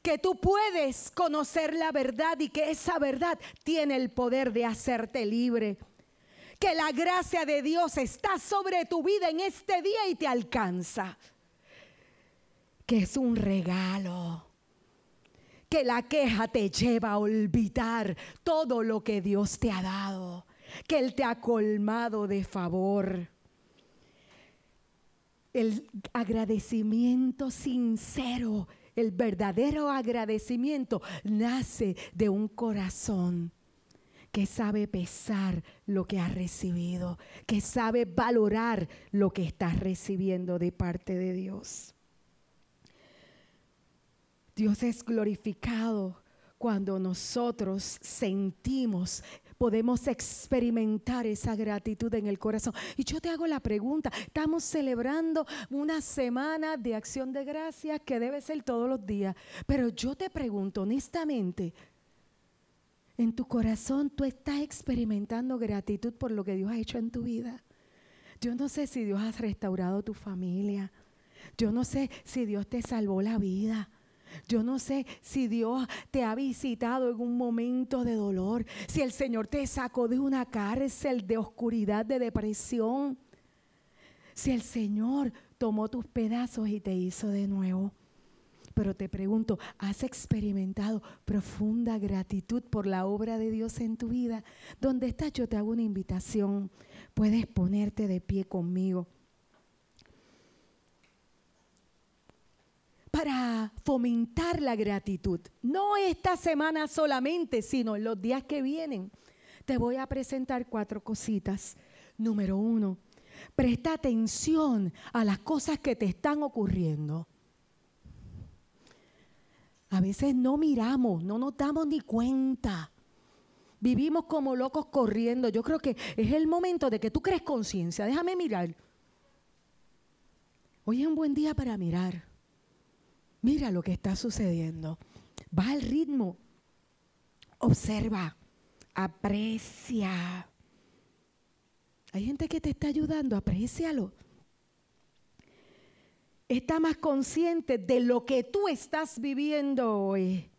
Que tú puedes conocer la verdad y que esa verdad tiene el poder de hacerte libre. Que la gracia de Dios está sobre tu vida en este día y te alcanza. Que es un regalo que la queja te lleva a olvidar todo lo que Dios te ha dado que Él te ha colmado de favor. El agradecimiento sincero, el verdadero agradecimiento nace de un corazón que sabe pesar lo que ha recibido, que sabe valorar lo que estás recibiendo de parte de Dios. Dios es glorificado cuando nosotros sentimos podemos experimentar esa gratitud en el corazón. Y yo te hago la pregunta, estamos celebrando una semana de acción de gracias que debe ser todos los días, pero yo te pregunto honestamente, en tu corazón tú estás experimentando gratitud por lo que Dios ha hecho en tu vida. Yo no sé si Dios ha restaurado tu familia. Yo no sé si Dios te salvó la vida. Yo no sé si Dios te ha visitado en un momento de dolor, si el Señor te sacó de una cárcel de oscuridad, de depresión, si el Señor tomó tus pedazos y te hizo de nuevo. Pero te pregunto, ¿has experimentado profunda gratitud por la obra de Dios en tu vida? ¿Dónde estás? Yo te hago una invitación. Puedes ponerte de pie conmigo. Para fomentar la gratitud. No esta semana solamente, sino los días que vienen. Te voy a presentar cuatro cositas. Número uno, presta atención a las cosas que te están ocurriendo. A veces no miramos, no nos damos ni cuenta. Vivimos como locos corriendo. Yo creo que es el momento de que tú crees conciencia. Déjame mirar. Hoy es un buen día para mirar. Mira lo que está sucediendo. Va al ritmo. Observa. Aprecia. Hay gente que te está ayudando. Aprécialo. Está más consciente de lo que tú estás viviendo hoy.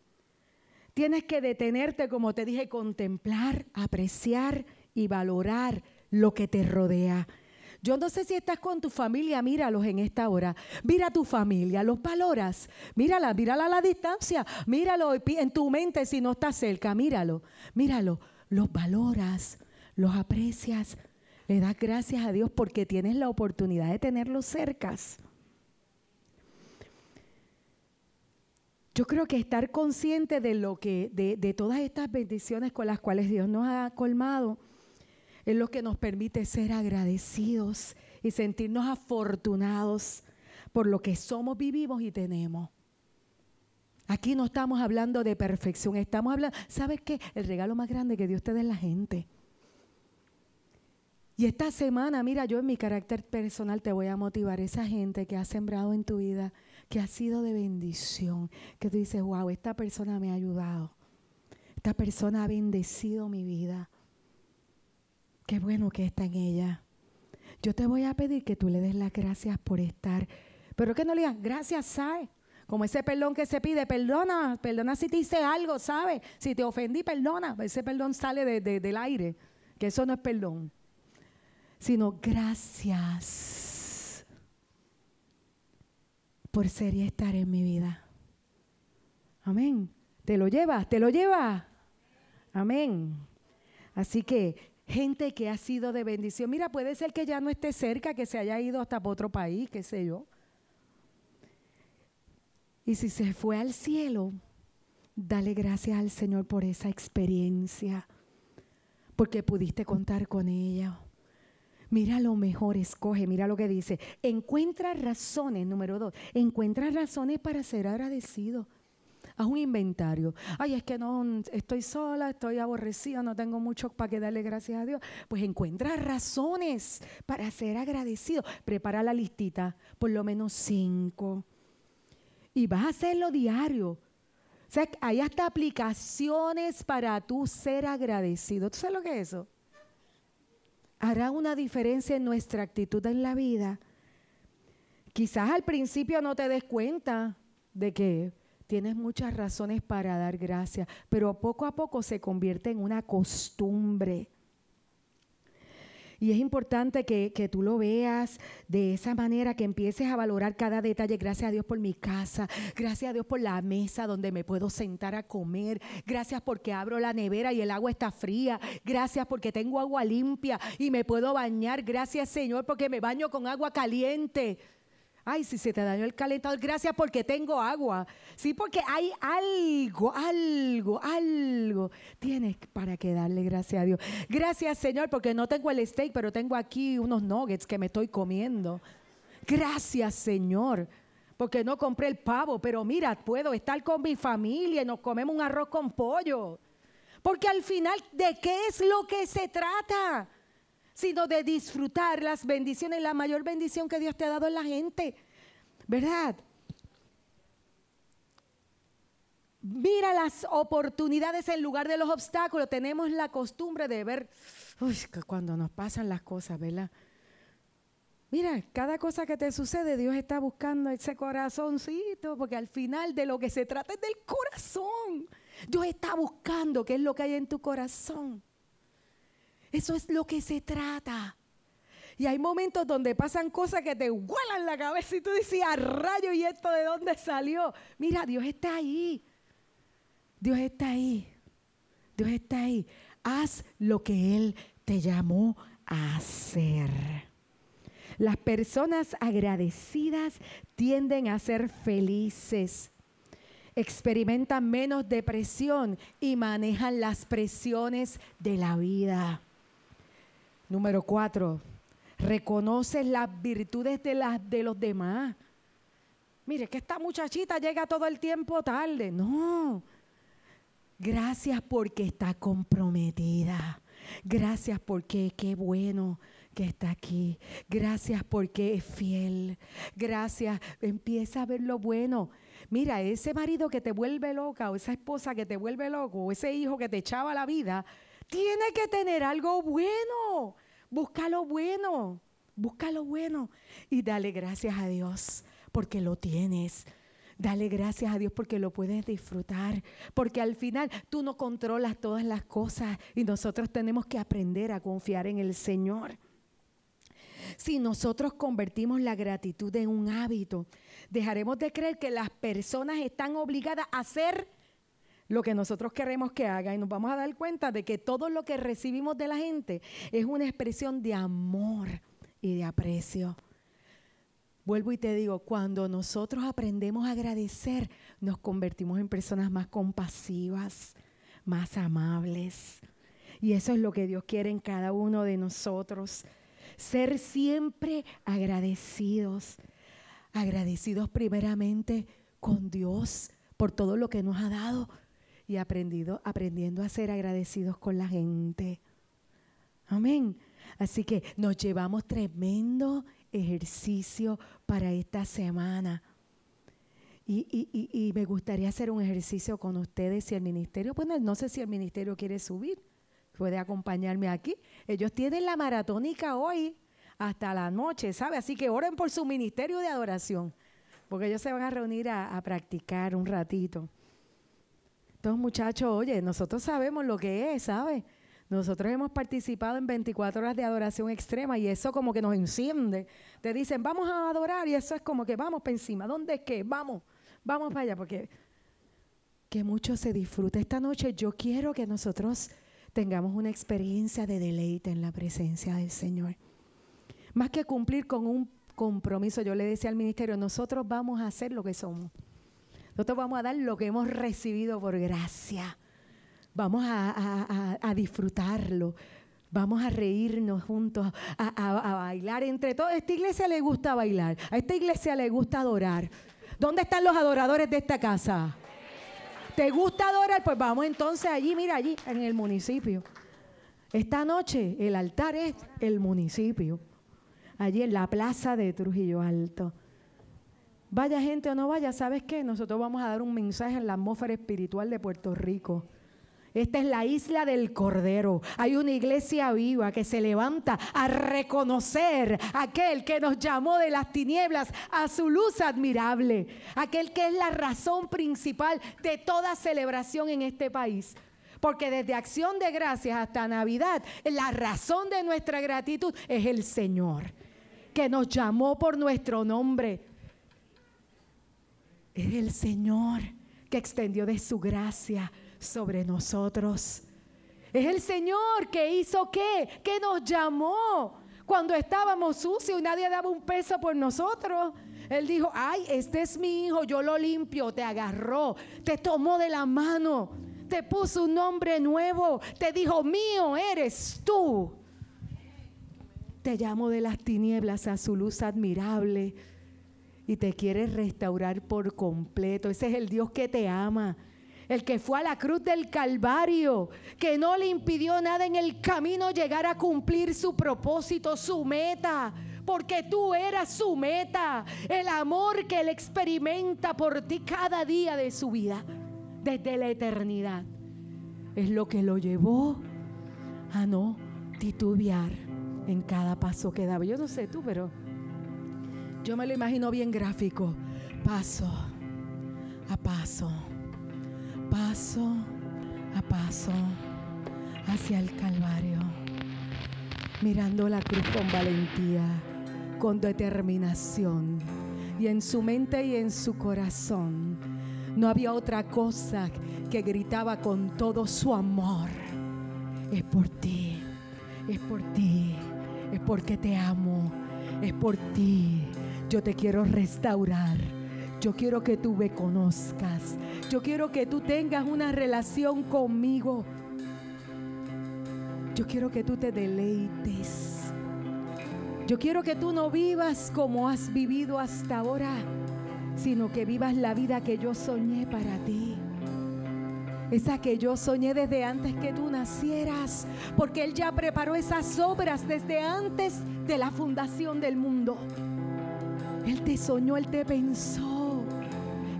Tienes que detenerte, como te dije, contemplar, apreciar y valorar lo que te rodea. Yo no sé si estás con tu familia, míralos en esta hora. Mira a tu familia, los valoras. Mírala, mírala a la distancia. Míralo en tu mente si no estás cerca. Míralo, míralo. Los valoras, los aprecias. Le das gracias a Dios porque tienes la oportunidad de tenerlos cercas. Yo creo que estar consciente de lo que, de, de todas estas bendiciones con las cuales Dios nos ha colmado es lo que nos permite ser agradecidos y sentirnos afortunados por lo que somos, vivimos y tenemos. Aquí no estamos hablando de perfección, estamos hablando, ¿sabes qué? El regalo más grande que Dios te da es la gente. Y esta semana, mira, yo en mi carácter personal te voy a motivar esa gente que ha sembrado en tu vida, que ha sido de bendición, que tú dices, wow, esta persona me ha ayudado, esta persona ha bendecido mi vida. Qué bueno que está en ella. Yo te voy a pedir que tú le des las gracias por estar, pero que no le digas, gracias, ¿sabes? Como ese perdón que se pide, perdona, perdona si te hice algo, ¿sabes? Si te ofendí, perdona. Ese perdón sale del aire, que eso no es perdón sino gracias por ser y estar en mi vida. Amén. Te lo llevas, te lo lleva. Amén. Así que gente que ha sido de bendición. Mira, puede ser que ya no esté cerca, que se haya ido hasta otro país, qué sé yo. Y si se fue al cielo, dale gracias al Señor por esa experiencia, porque pudiste contar con ella. Mira lo mejor, escoge, mira lo que dice. Encuentra razones, número dos, encuentra razones para ser agradecido. Haz un inventario. Ay, es que no, estoy sola, estoy aborrecida, no tengo mucho para que darle gracias a Dios. Pues encuentra razones para ser agradecido. Prepara la listita, por lo menos cinco. Y vas a hacerlo diario. O sea, hay hasta aplicaciones para tú ser agradecido. ¿Tú sabes lo que es eso? hará una diferencia en nuestra actitud en la vida. Quizás al principio no te des cuenta de que tienes muchas razones para dar gracias, pero poco a poco se convierte en una costumbre. Y es importante que, tú lo veas de esa manera, que empieces a valorar cada detalle. Gracias a Dios por mi casa, gracias a Dios por la mesa donde me puedo sentar a comer, gracias porque abro la nevera y el agua está fría, gracias porque tengo agua limpia y me puedo bañar, gracias Señor porque me baño con agua caliente. Ay, si se te dañó el calentador, gracias porque tengo agua. Sí, porque hay algo, algo, algo. Tienes para que darle gracias a Dios. Gracias, Señor, porque no tengo el steak, pero tengo aquí unos nuggets que me estoy comiendo. Gracias, Señor. Porque no compré el pavo, pero mira, puedo estar con mi familia y nos comemos un arroz con pollo. Porque al final, ¿de qué es lo que se trata? Sino de disfrutar las bendiciones, la mayor bendición que Dios te ha dado en la gente. ¿Verdad? Mira las oportunidades en lugar de los obstáculos. Tenemos la costumbre de ver, uy, cuando nos pasan las cosas, ¿verdad? Mira, cada cosa que te sucede, Dios está buscando ese corazoncito, porque al final de lo que se trata es del corazón. Dios está buscando qué es lo que hay en tu corazón. Eso es lo que se trata. Y hay momentos donde pasan cosas que te vuelan la cabeza y tú dices, rayo, ¿y esto de dónde salió? Mira, Dios está ahí. Dios está ahí. Dios está ahí. Haz lo que Él te llamó a hacer. Las personas agradecidas tienden a ser felices, experimentan menos depresión y manejan las presiones de la vida. Número cuatro, reconoces las virtudes de, las, de los demás. Mire, que esta muchachita llega todo el tiempo tarde. No. Gracias porque está comprometida. Gracias porque qué bueno que está aquí. Gracias porque es fiel. Gracias. Empieza a ver lo bueno. Mira, ese marido que te vuelve loca o esa esposa que te vuelve loco o ese hijo que te echaba la vida, tiene que tener algo bueno. Busca lo bueno. Busca lo bueno. Y dale gracias a Dios porque lo tienes. Dale gracias a Dios porque lo puedes disfrutar. Porque al final tú no controlas todas las cosas y nosotros tenemos que aprender a confiar en el Señor. Si nosotros convertimos la gratitud en un hábito, dejaremos de creer que las personas están obligadas a hacer lo que nosotros queremos que haga y nos vamos a dar cuenta de que todo lo que recibimos de la gente es una expresión de amor y de aprecio. Vuelvo y te digo, cuando nosotros aprendemos a agradecer, nos convertimos en personas más compasivas, más amables. Y eso es lo que Dios quiere en cada uno de nosotros. Ser siempre agradecidos. Agradecidos primeramente con Dios por todo lo que nos ha dado, y aprendido, aprendiendo a ser agradecidos con la gente. Amén. Así que nos llevamos tremendo ejercicio para esta semana. Y, me gustaría hacer un ejercicio con ustedes si el ministerio, pues no sé si el ministerio quiere subir, puede acompañarme aquí. Ellos tienen la maratónica hoy hasta la noche, ¿sabe? Así que oren por su ministerio de adoración, porque ellos se van a reunir a practicar un ratito. Entonces, muchachos, oye, nosotros sabemos lo que es, ¿sabe? Nosotros hemos participado en 24 horas de adoración extrema y eso como que nos enciende. Te dicen, vamos a adorar y eso es como que vamos para encima. ¿Dónde es que? Vamos, vamos para allá porque que mucho se disfrute. Esta noche yo quiero que nosotros tengamos una experiencia de deleite en la presencia del Señor. Más que cumplir con un compromiso, yo le decía al ministerio, nosotros vamos a hacer lo que somos. Nosotros vamos a dar lo que hemos recibido por gracia. Vamos a, disfrutarlo. Vamos a reírnos juntos, a, bailar entre todos. A esta iglesia le gusta bailar. A esta iglesia le gusta adorar. ¿Dónde están los adoradores de esta casa? ¿Te gusta adorar? Pues vamos entonces allí, mira allí, en el municipio. Esta noche el altar es el municipio. Allí en la plaza de Trujillo Alto. Vaya gente o no vaya, ¿sabes qué? Nosotros vamos a dar un mensaje en la atmósfera espiritual de Puerto Rico. Esta es la isla del Cordero. Hay una iglesia viva que se levanta a reconocer aquel que nos llamó de las tinieblas a su luz admirable. Aquel que es la razón principal de toda celebración en este país. Porque desde acción de gracias hasta Navidad, la razón de nuestra gratitud es el Señor, que nos llamó por nuestro nombre. Es el Señor que extendió de su gracia sobre nosotros. Es el Señor que hizo qué, que nos llamó cuando estábamos sucios y nadie daba un peso por nosotros. Él dijo, ay, este es mi hijo, yo lo limpio, te agarró, te tomó de la mano, te puso un nombre nuevo, te dijo, mío eres tú. Te llamo de las tinieblas a su luz admirable y te quiere restaurar por completo. Ese es el Dios que te ama el que fue a la cruz del Calvario, que no le impidió nada en el camino llegar a cumplir su propósito, su meta, porque tú eras su meta, el amor que él experimenta por ti cada día de su vida, desde la eternidad, es lo que lo llevó a no titubear en cada paso que daba. Yo no sé tú, pero yo me lo imagino bien gráfico, paso a paso paso a paso hacia el Calvario, mirando la cruz con valentía, con determinación. Y en su mente y en su corazón no había otra cosa que gritaba con todo su amor. Es por ti, es por ti, es porque te amo, es por ti. Yo te quiero restaurar yo quiero que tú me conozcas. Yo quiero que tú tengas una relación conmigo. Yo quiero que tú te deleites. Yo quiero que tú no vivas como has vivido hasta ahora, sino que vivas la vida que yo soñé para ti. Esa que yo soñé desde antes que tú nacieras, porque Él ya preparó esas obras desde antes de la fundación del mundo. Él te soñó, Él te pensó.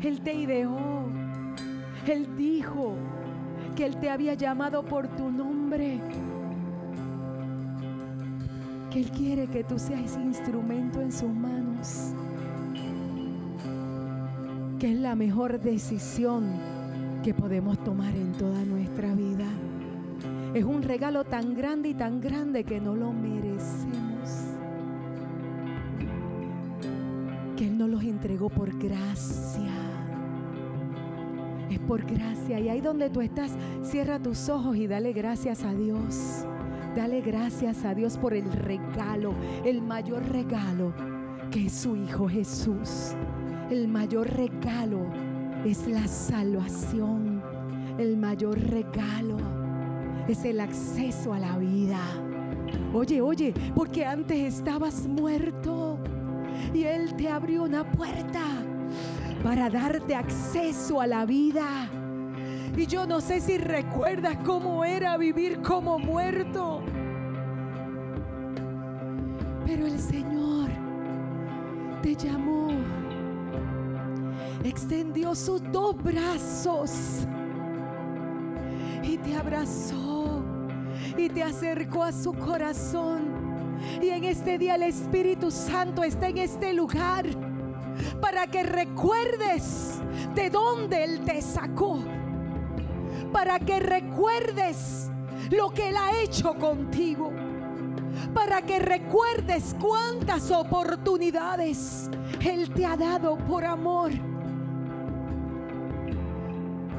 Él te ideó. Él dijo que Él te había llamado por tu nombre. Que Él quiere que tú seas instrumento en sus manos. Que es la mejor decisión que podemos tomar en toda nuestra vida. Es un regalo tan grande y tan grande que no lo merecemos. Entregó por gracia es por gracia. Y ahí donde tú estás, cierra tus ojos y dale gracias a Dios. Dale gracias a Dios por el regalo, el mayor regalo que es su Hijo Jesús. El mayor regalo es la salvación. El mayor regalo es el acceso a la vida. Oye, oye, porque antes estabas muerto y Él te abrió una puerta para darte acceso a la vida. Y yo no sé si recuerdas cómo era vivir como muerto. Pero el Señor te llamó, extendió sus dos brazos y te abrazó y te acercó a su corazón. Y en este día el Espíritu Santo está en este lugar para que recuerdes de dónde Él te sacó. Para que recuerdes lo que Él ha hecho contigo. Para que recuerdes cuántas oportunidades Él te ha dado por amor.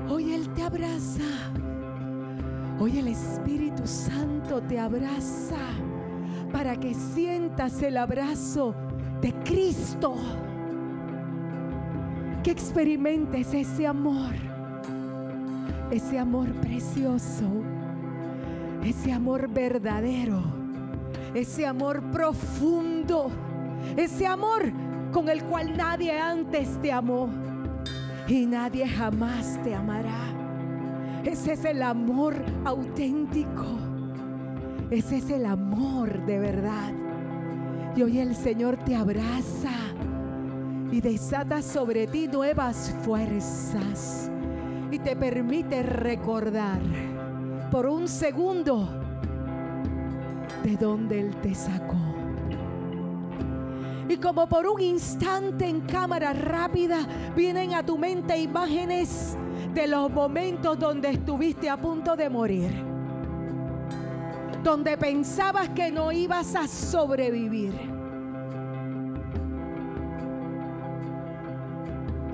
Hoy Él te abraza. Hoy el Espíritu Santo te abraza para que sientas el abrazo de Cristo. Que experimentes ese amor, ese amor precioso, ese amor verdadero, ese amor profundo, ese amor con el cual nadie antes te amó y nadie jamás te amará. Ese es el amor auténtico. Ese es el amor de verdad. Y hoy el Señor te abraza y desata sobre ti nuevas fuerzas y te permite recordar por un segundo de dónde Él te sacó. Y como por un instante en cámara rápida vienen a tu mente imágenes de los momentos donde estuviste a punto de morir donde pensabas que no ibas a sobrevivir.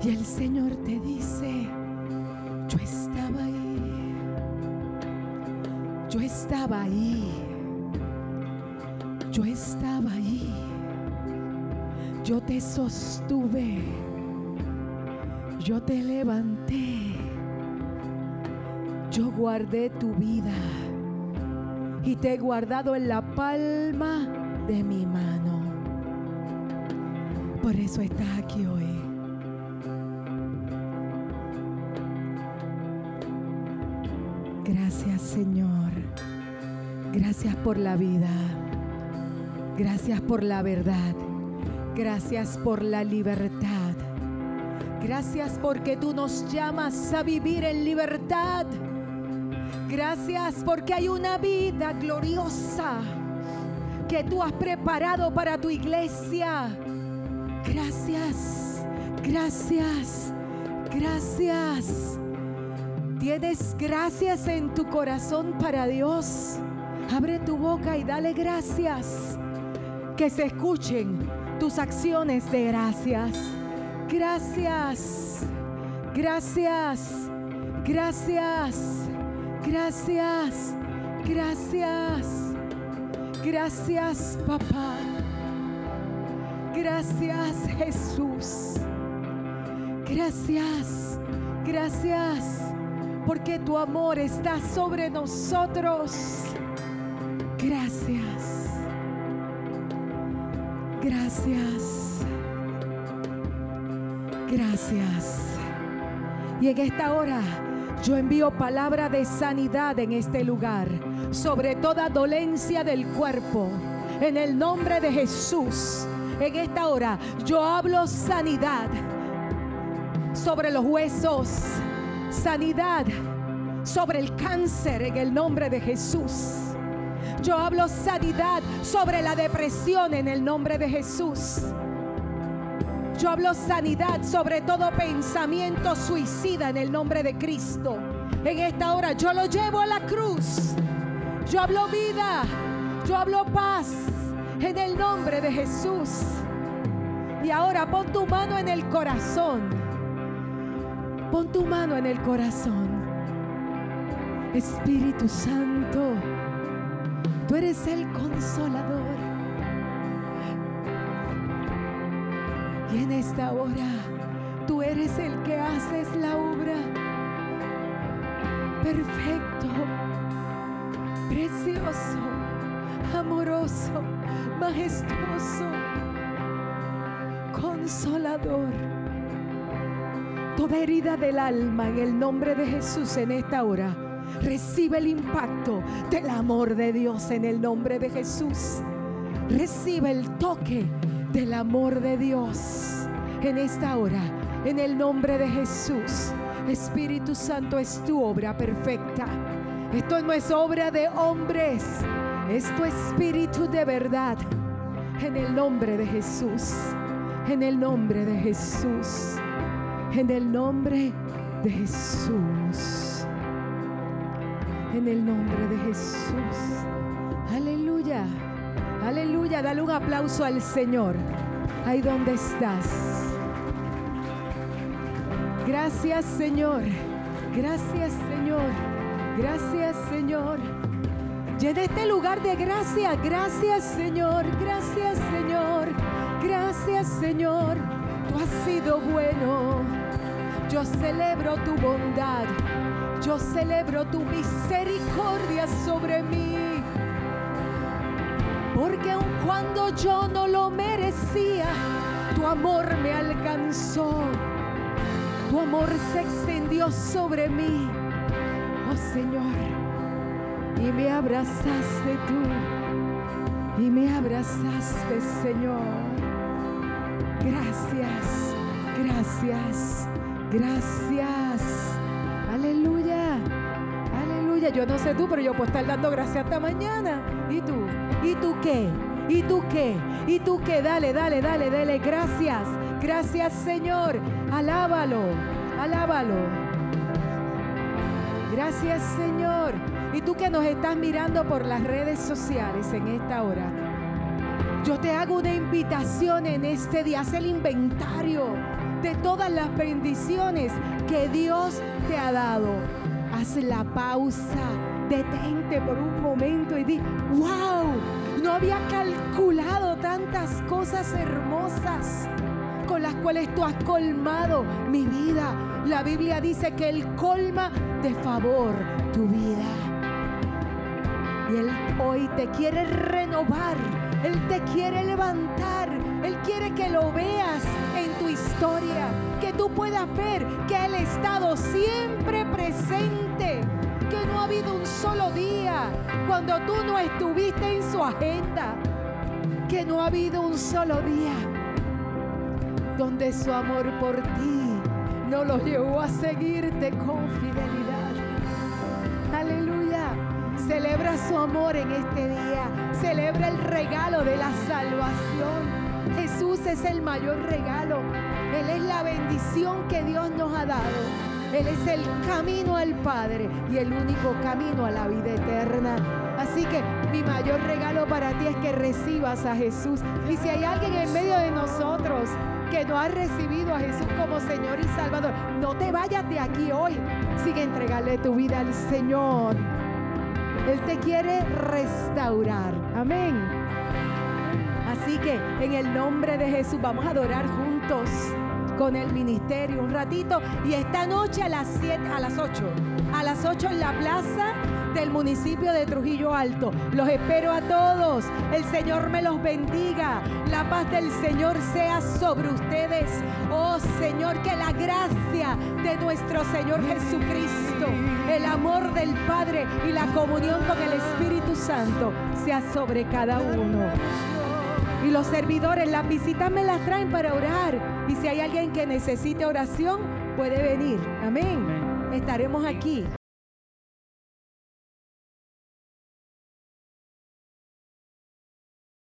Y el Señor te dice, yo estaba ahí, yo estaba ahí, yo estaba ahí, yo te sostuve, yo te levanté, yo guardé tu vida y te he guardado en la palma de mi mano. Por eso estás aquí hoy. Gracias Señor. Gracias por la vida. Gracias por la verdad. Gracias por la libertad. Gracias porque tú nos llamas a vivir en libertad. Gracias porque hay una vida gloriosa que tú has preparado para tu iglesia. Gracias, gracias, gracias. Tienes gracias en tu corazón para Dios. Abre tu boca y dale gracias. Que se escuchen tus acciones de gracias. Gracias, gracias, gracias. Gracias, gracias, gracias papá. Gracias Jesús. Gracias, gracias, porque tu amor está sobre nosotros. Gracias. Gracias. Gracias. Y en esta hora yo envío palabra de sanidad en este lugar, sobre toda dolencia del cuerpo, en el nombre de Jesús. En esta hora yo hablo sanidad sobre los huesos, sanidad sobre el cáncer en el nombre de Jesús. Yo hablo sanidad sobre la depresión en el nombre de Jesús. Yo hablo sanidad sobre todo pensamiento suicida en el nombre de Cristo. En esta hora yo lo llevo a la cruz. Yo hablo vida. Yo hablo paz en el nombre de Jesús. Y ahora pon tu mano en el corazón. Pon tu mano en el corazón. Espíritu Santo, tú eres el consolador. En esta hora tú eres el que haces la obra. Perfecto, precioso, amoroso, majestuoso, consolador. Toda herida del alma en el nombre de Jesús en esta hora recibe el impacto del amor de Dios en el nombre de Jesús. recibe el toque del amor de Dios en esta hora. En el nombre de Jesús. Espíritu Santo es tu obra perfecta. Esto no es obra de hombres. Es tu espíritu de verdad. En el nombre de Jesús. En el nombre de Jesús. En el nombre de Jesús. En el nombre de Jesús. Aleluya. Aleluya. Dale un aplauso al Señor. Ahí donde estás. Gracias Señor. Gracias Señor. Gracias Señor. Llena este lugar de gracia. Gracias Señor. Gracias Señor. Gracias Señor. Tú has sido bueno. Yo celebro tu bondad. Yo celebro tu misericordia sobre mí. Porque aun cuando yo no lo merecía, tu amor me alcanzó. Tu amor se extendió sobre mí, oh Señor, y me abrazaste tú, y me abrazaste, Señor. Gracias, gracias, gracias. Aleluya, aleluya. Yo no sé tú, pero yo puedo estar dando gracias hasta mañana. ¿Y tú? ¿Y tú qué? ¿Y tú qué? ¿Y tú qué? Dale, dale, dale, dale. Gracias. Gracias Señor. Alábalo. Alábalo. Gracias Señor. Y tú que nos estás mirando por las redes sociales en esta hora. Yo te hago una invitación en este día. Haz el inventario de todas las bendiciones que Dios te ha dado. Haz la pausa. Detente por un momento y di, wow, no había calculado tantas cosas hermosas con las cuales tú has colmado mi vida. La Biblia dice que Él colma de favor tu vida. Y Él hoy te quiere renovar. Él te quiere levantar. Él quiere que lo veas en tu historia. Que tú puedas ver que Él ha estado siempre presente. Que no ha habido un solo día cuando tú no estuviste en su agenda. Que no ha habido un solo día donde su amor por ti no lo llevó a seguirte con fidelidad. Aleluya. Celebra su amor en este día. Celebra el regalo de la salvación. Jesús es el mayor regalo. Él es la bendición que Dios nos ha dado. Él es el camino al Padre y el único camino a la vida eterna. Así que mi mayor regalo para ti es que recibas a Jesús. Y si hay alguien en medio de nosotros que no ha recibido a Jesús como Señor y Salvador, no te vayas de aquí hoy. Sigue entregarle tu vida al Señor. Él te quiere restaurar. Amén. Así que en el nombre de Jesús vamos a adorar juntos con el ministerio un ratito y esta noche a las 7 a las 8 a las 8 en la plaza del municipio de Trujillo Alto. Los espero a todos. El Señor me los bendiga. La paz del Señor sea sobre ustedes. Oh Señor, que la gracia de nuestro Señor Jesucristo, el amor del Padre y la comunión con el Espíritu Santo sea sobre cada uno. Y los servidores, las visitas me las traen para orar. Y si hay alguien que necesite oración, puede venir. Amén. Estaremos aquí.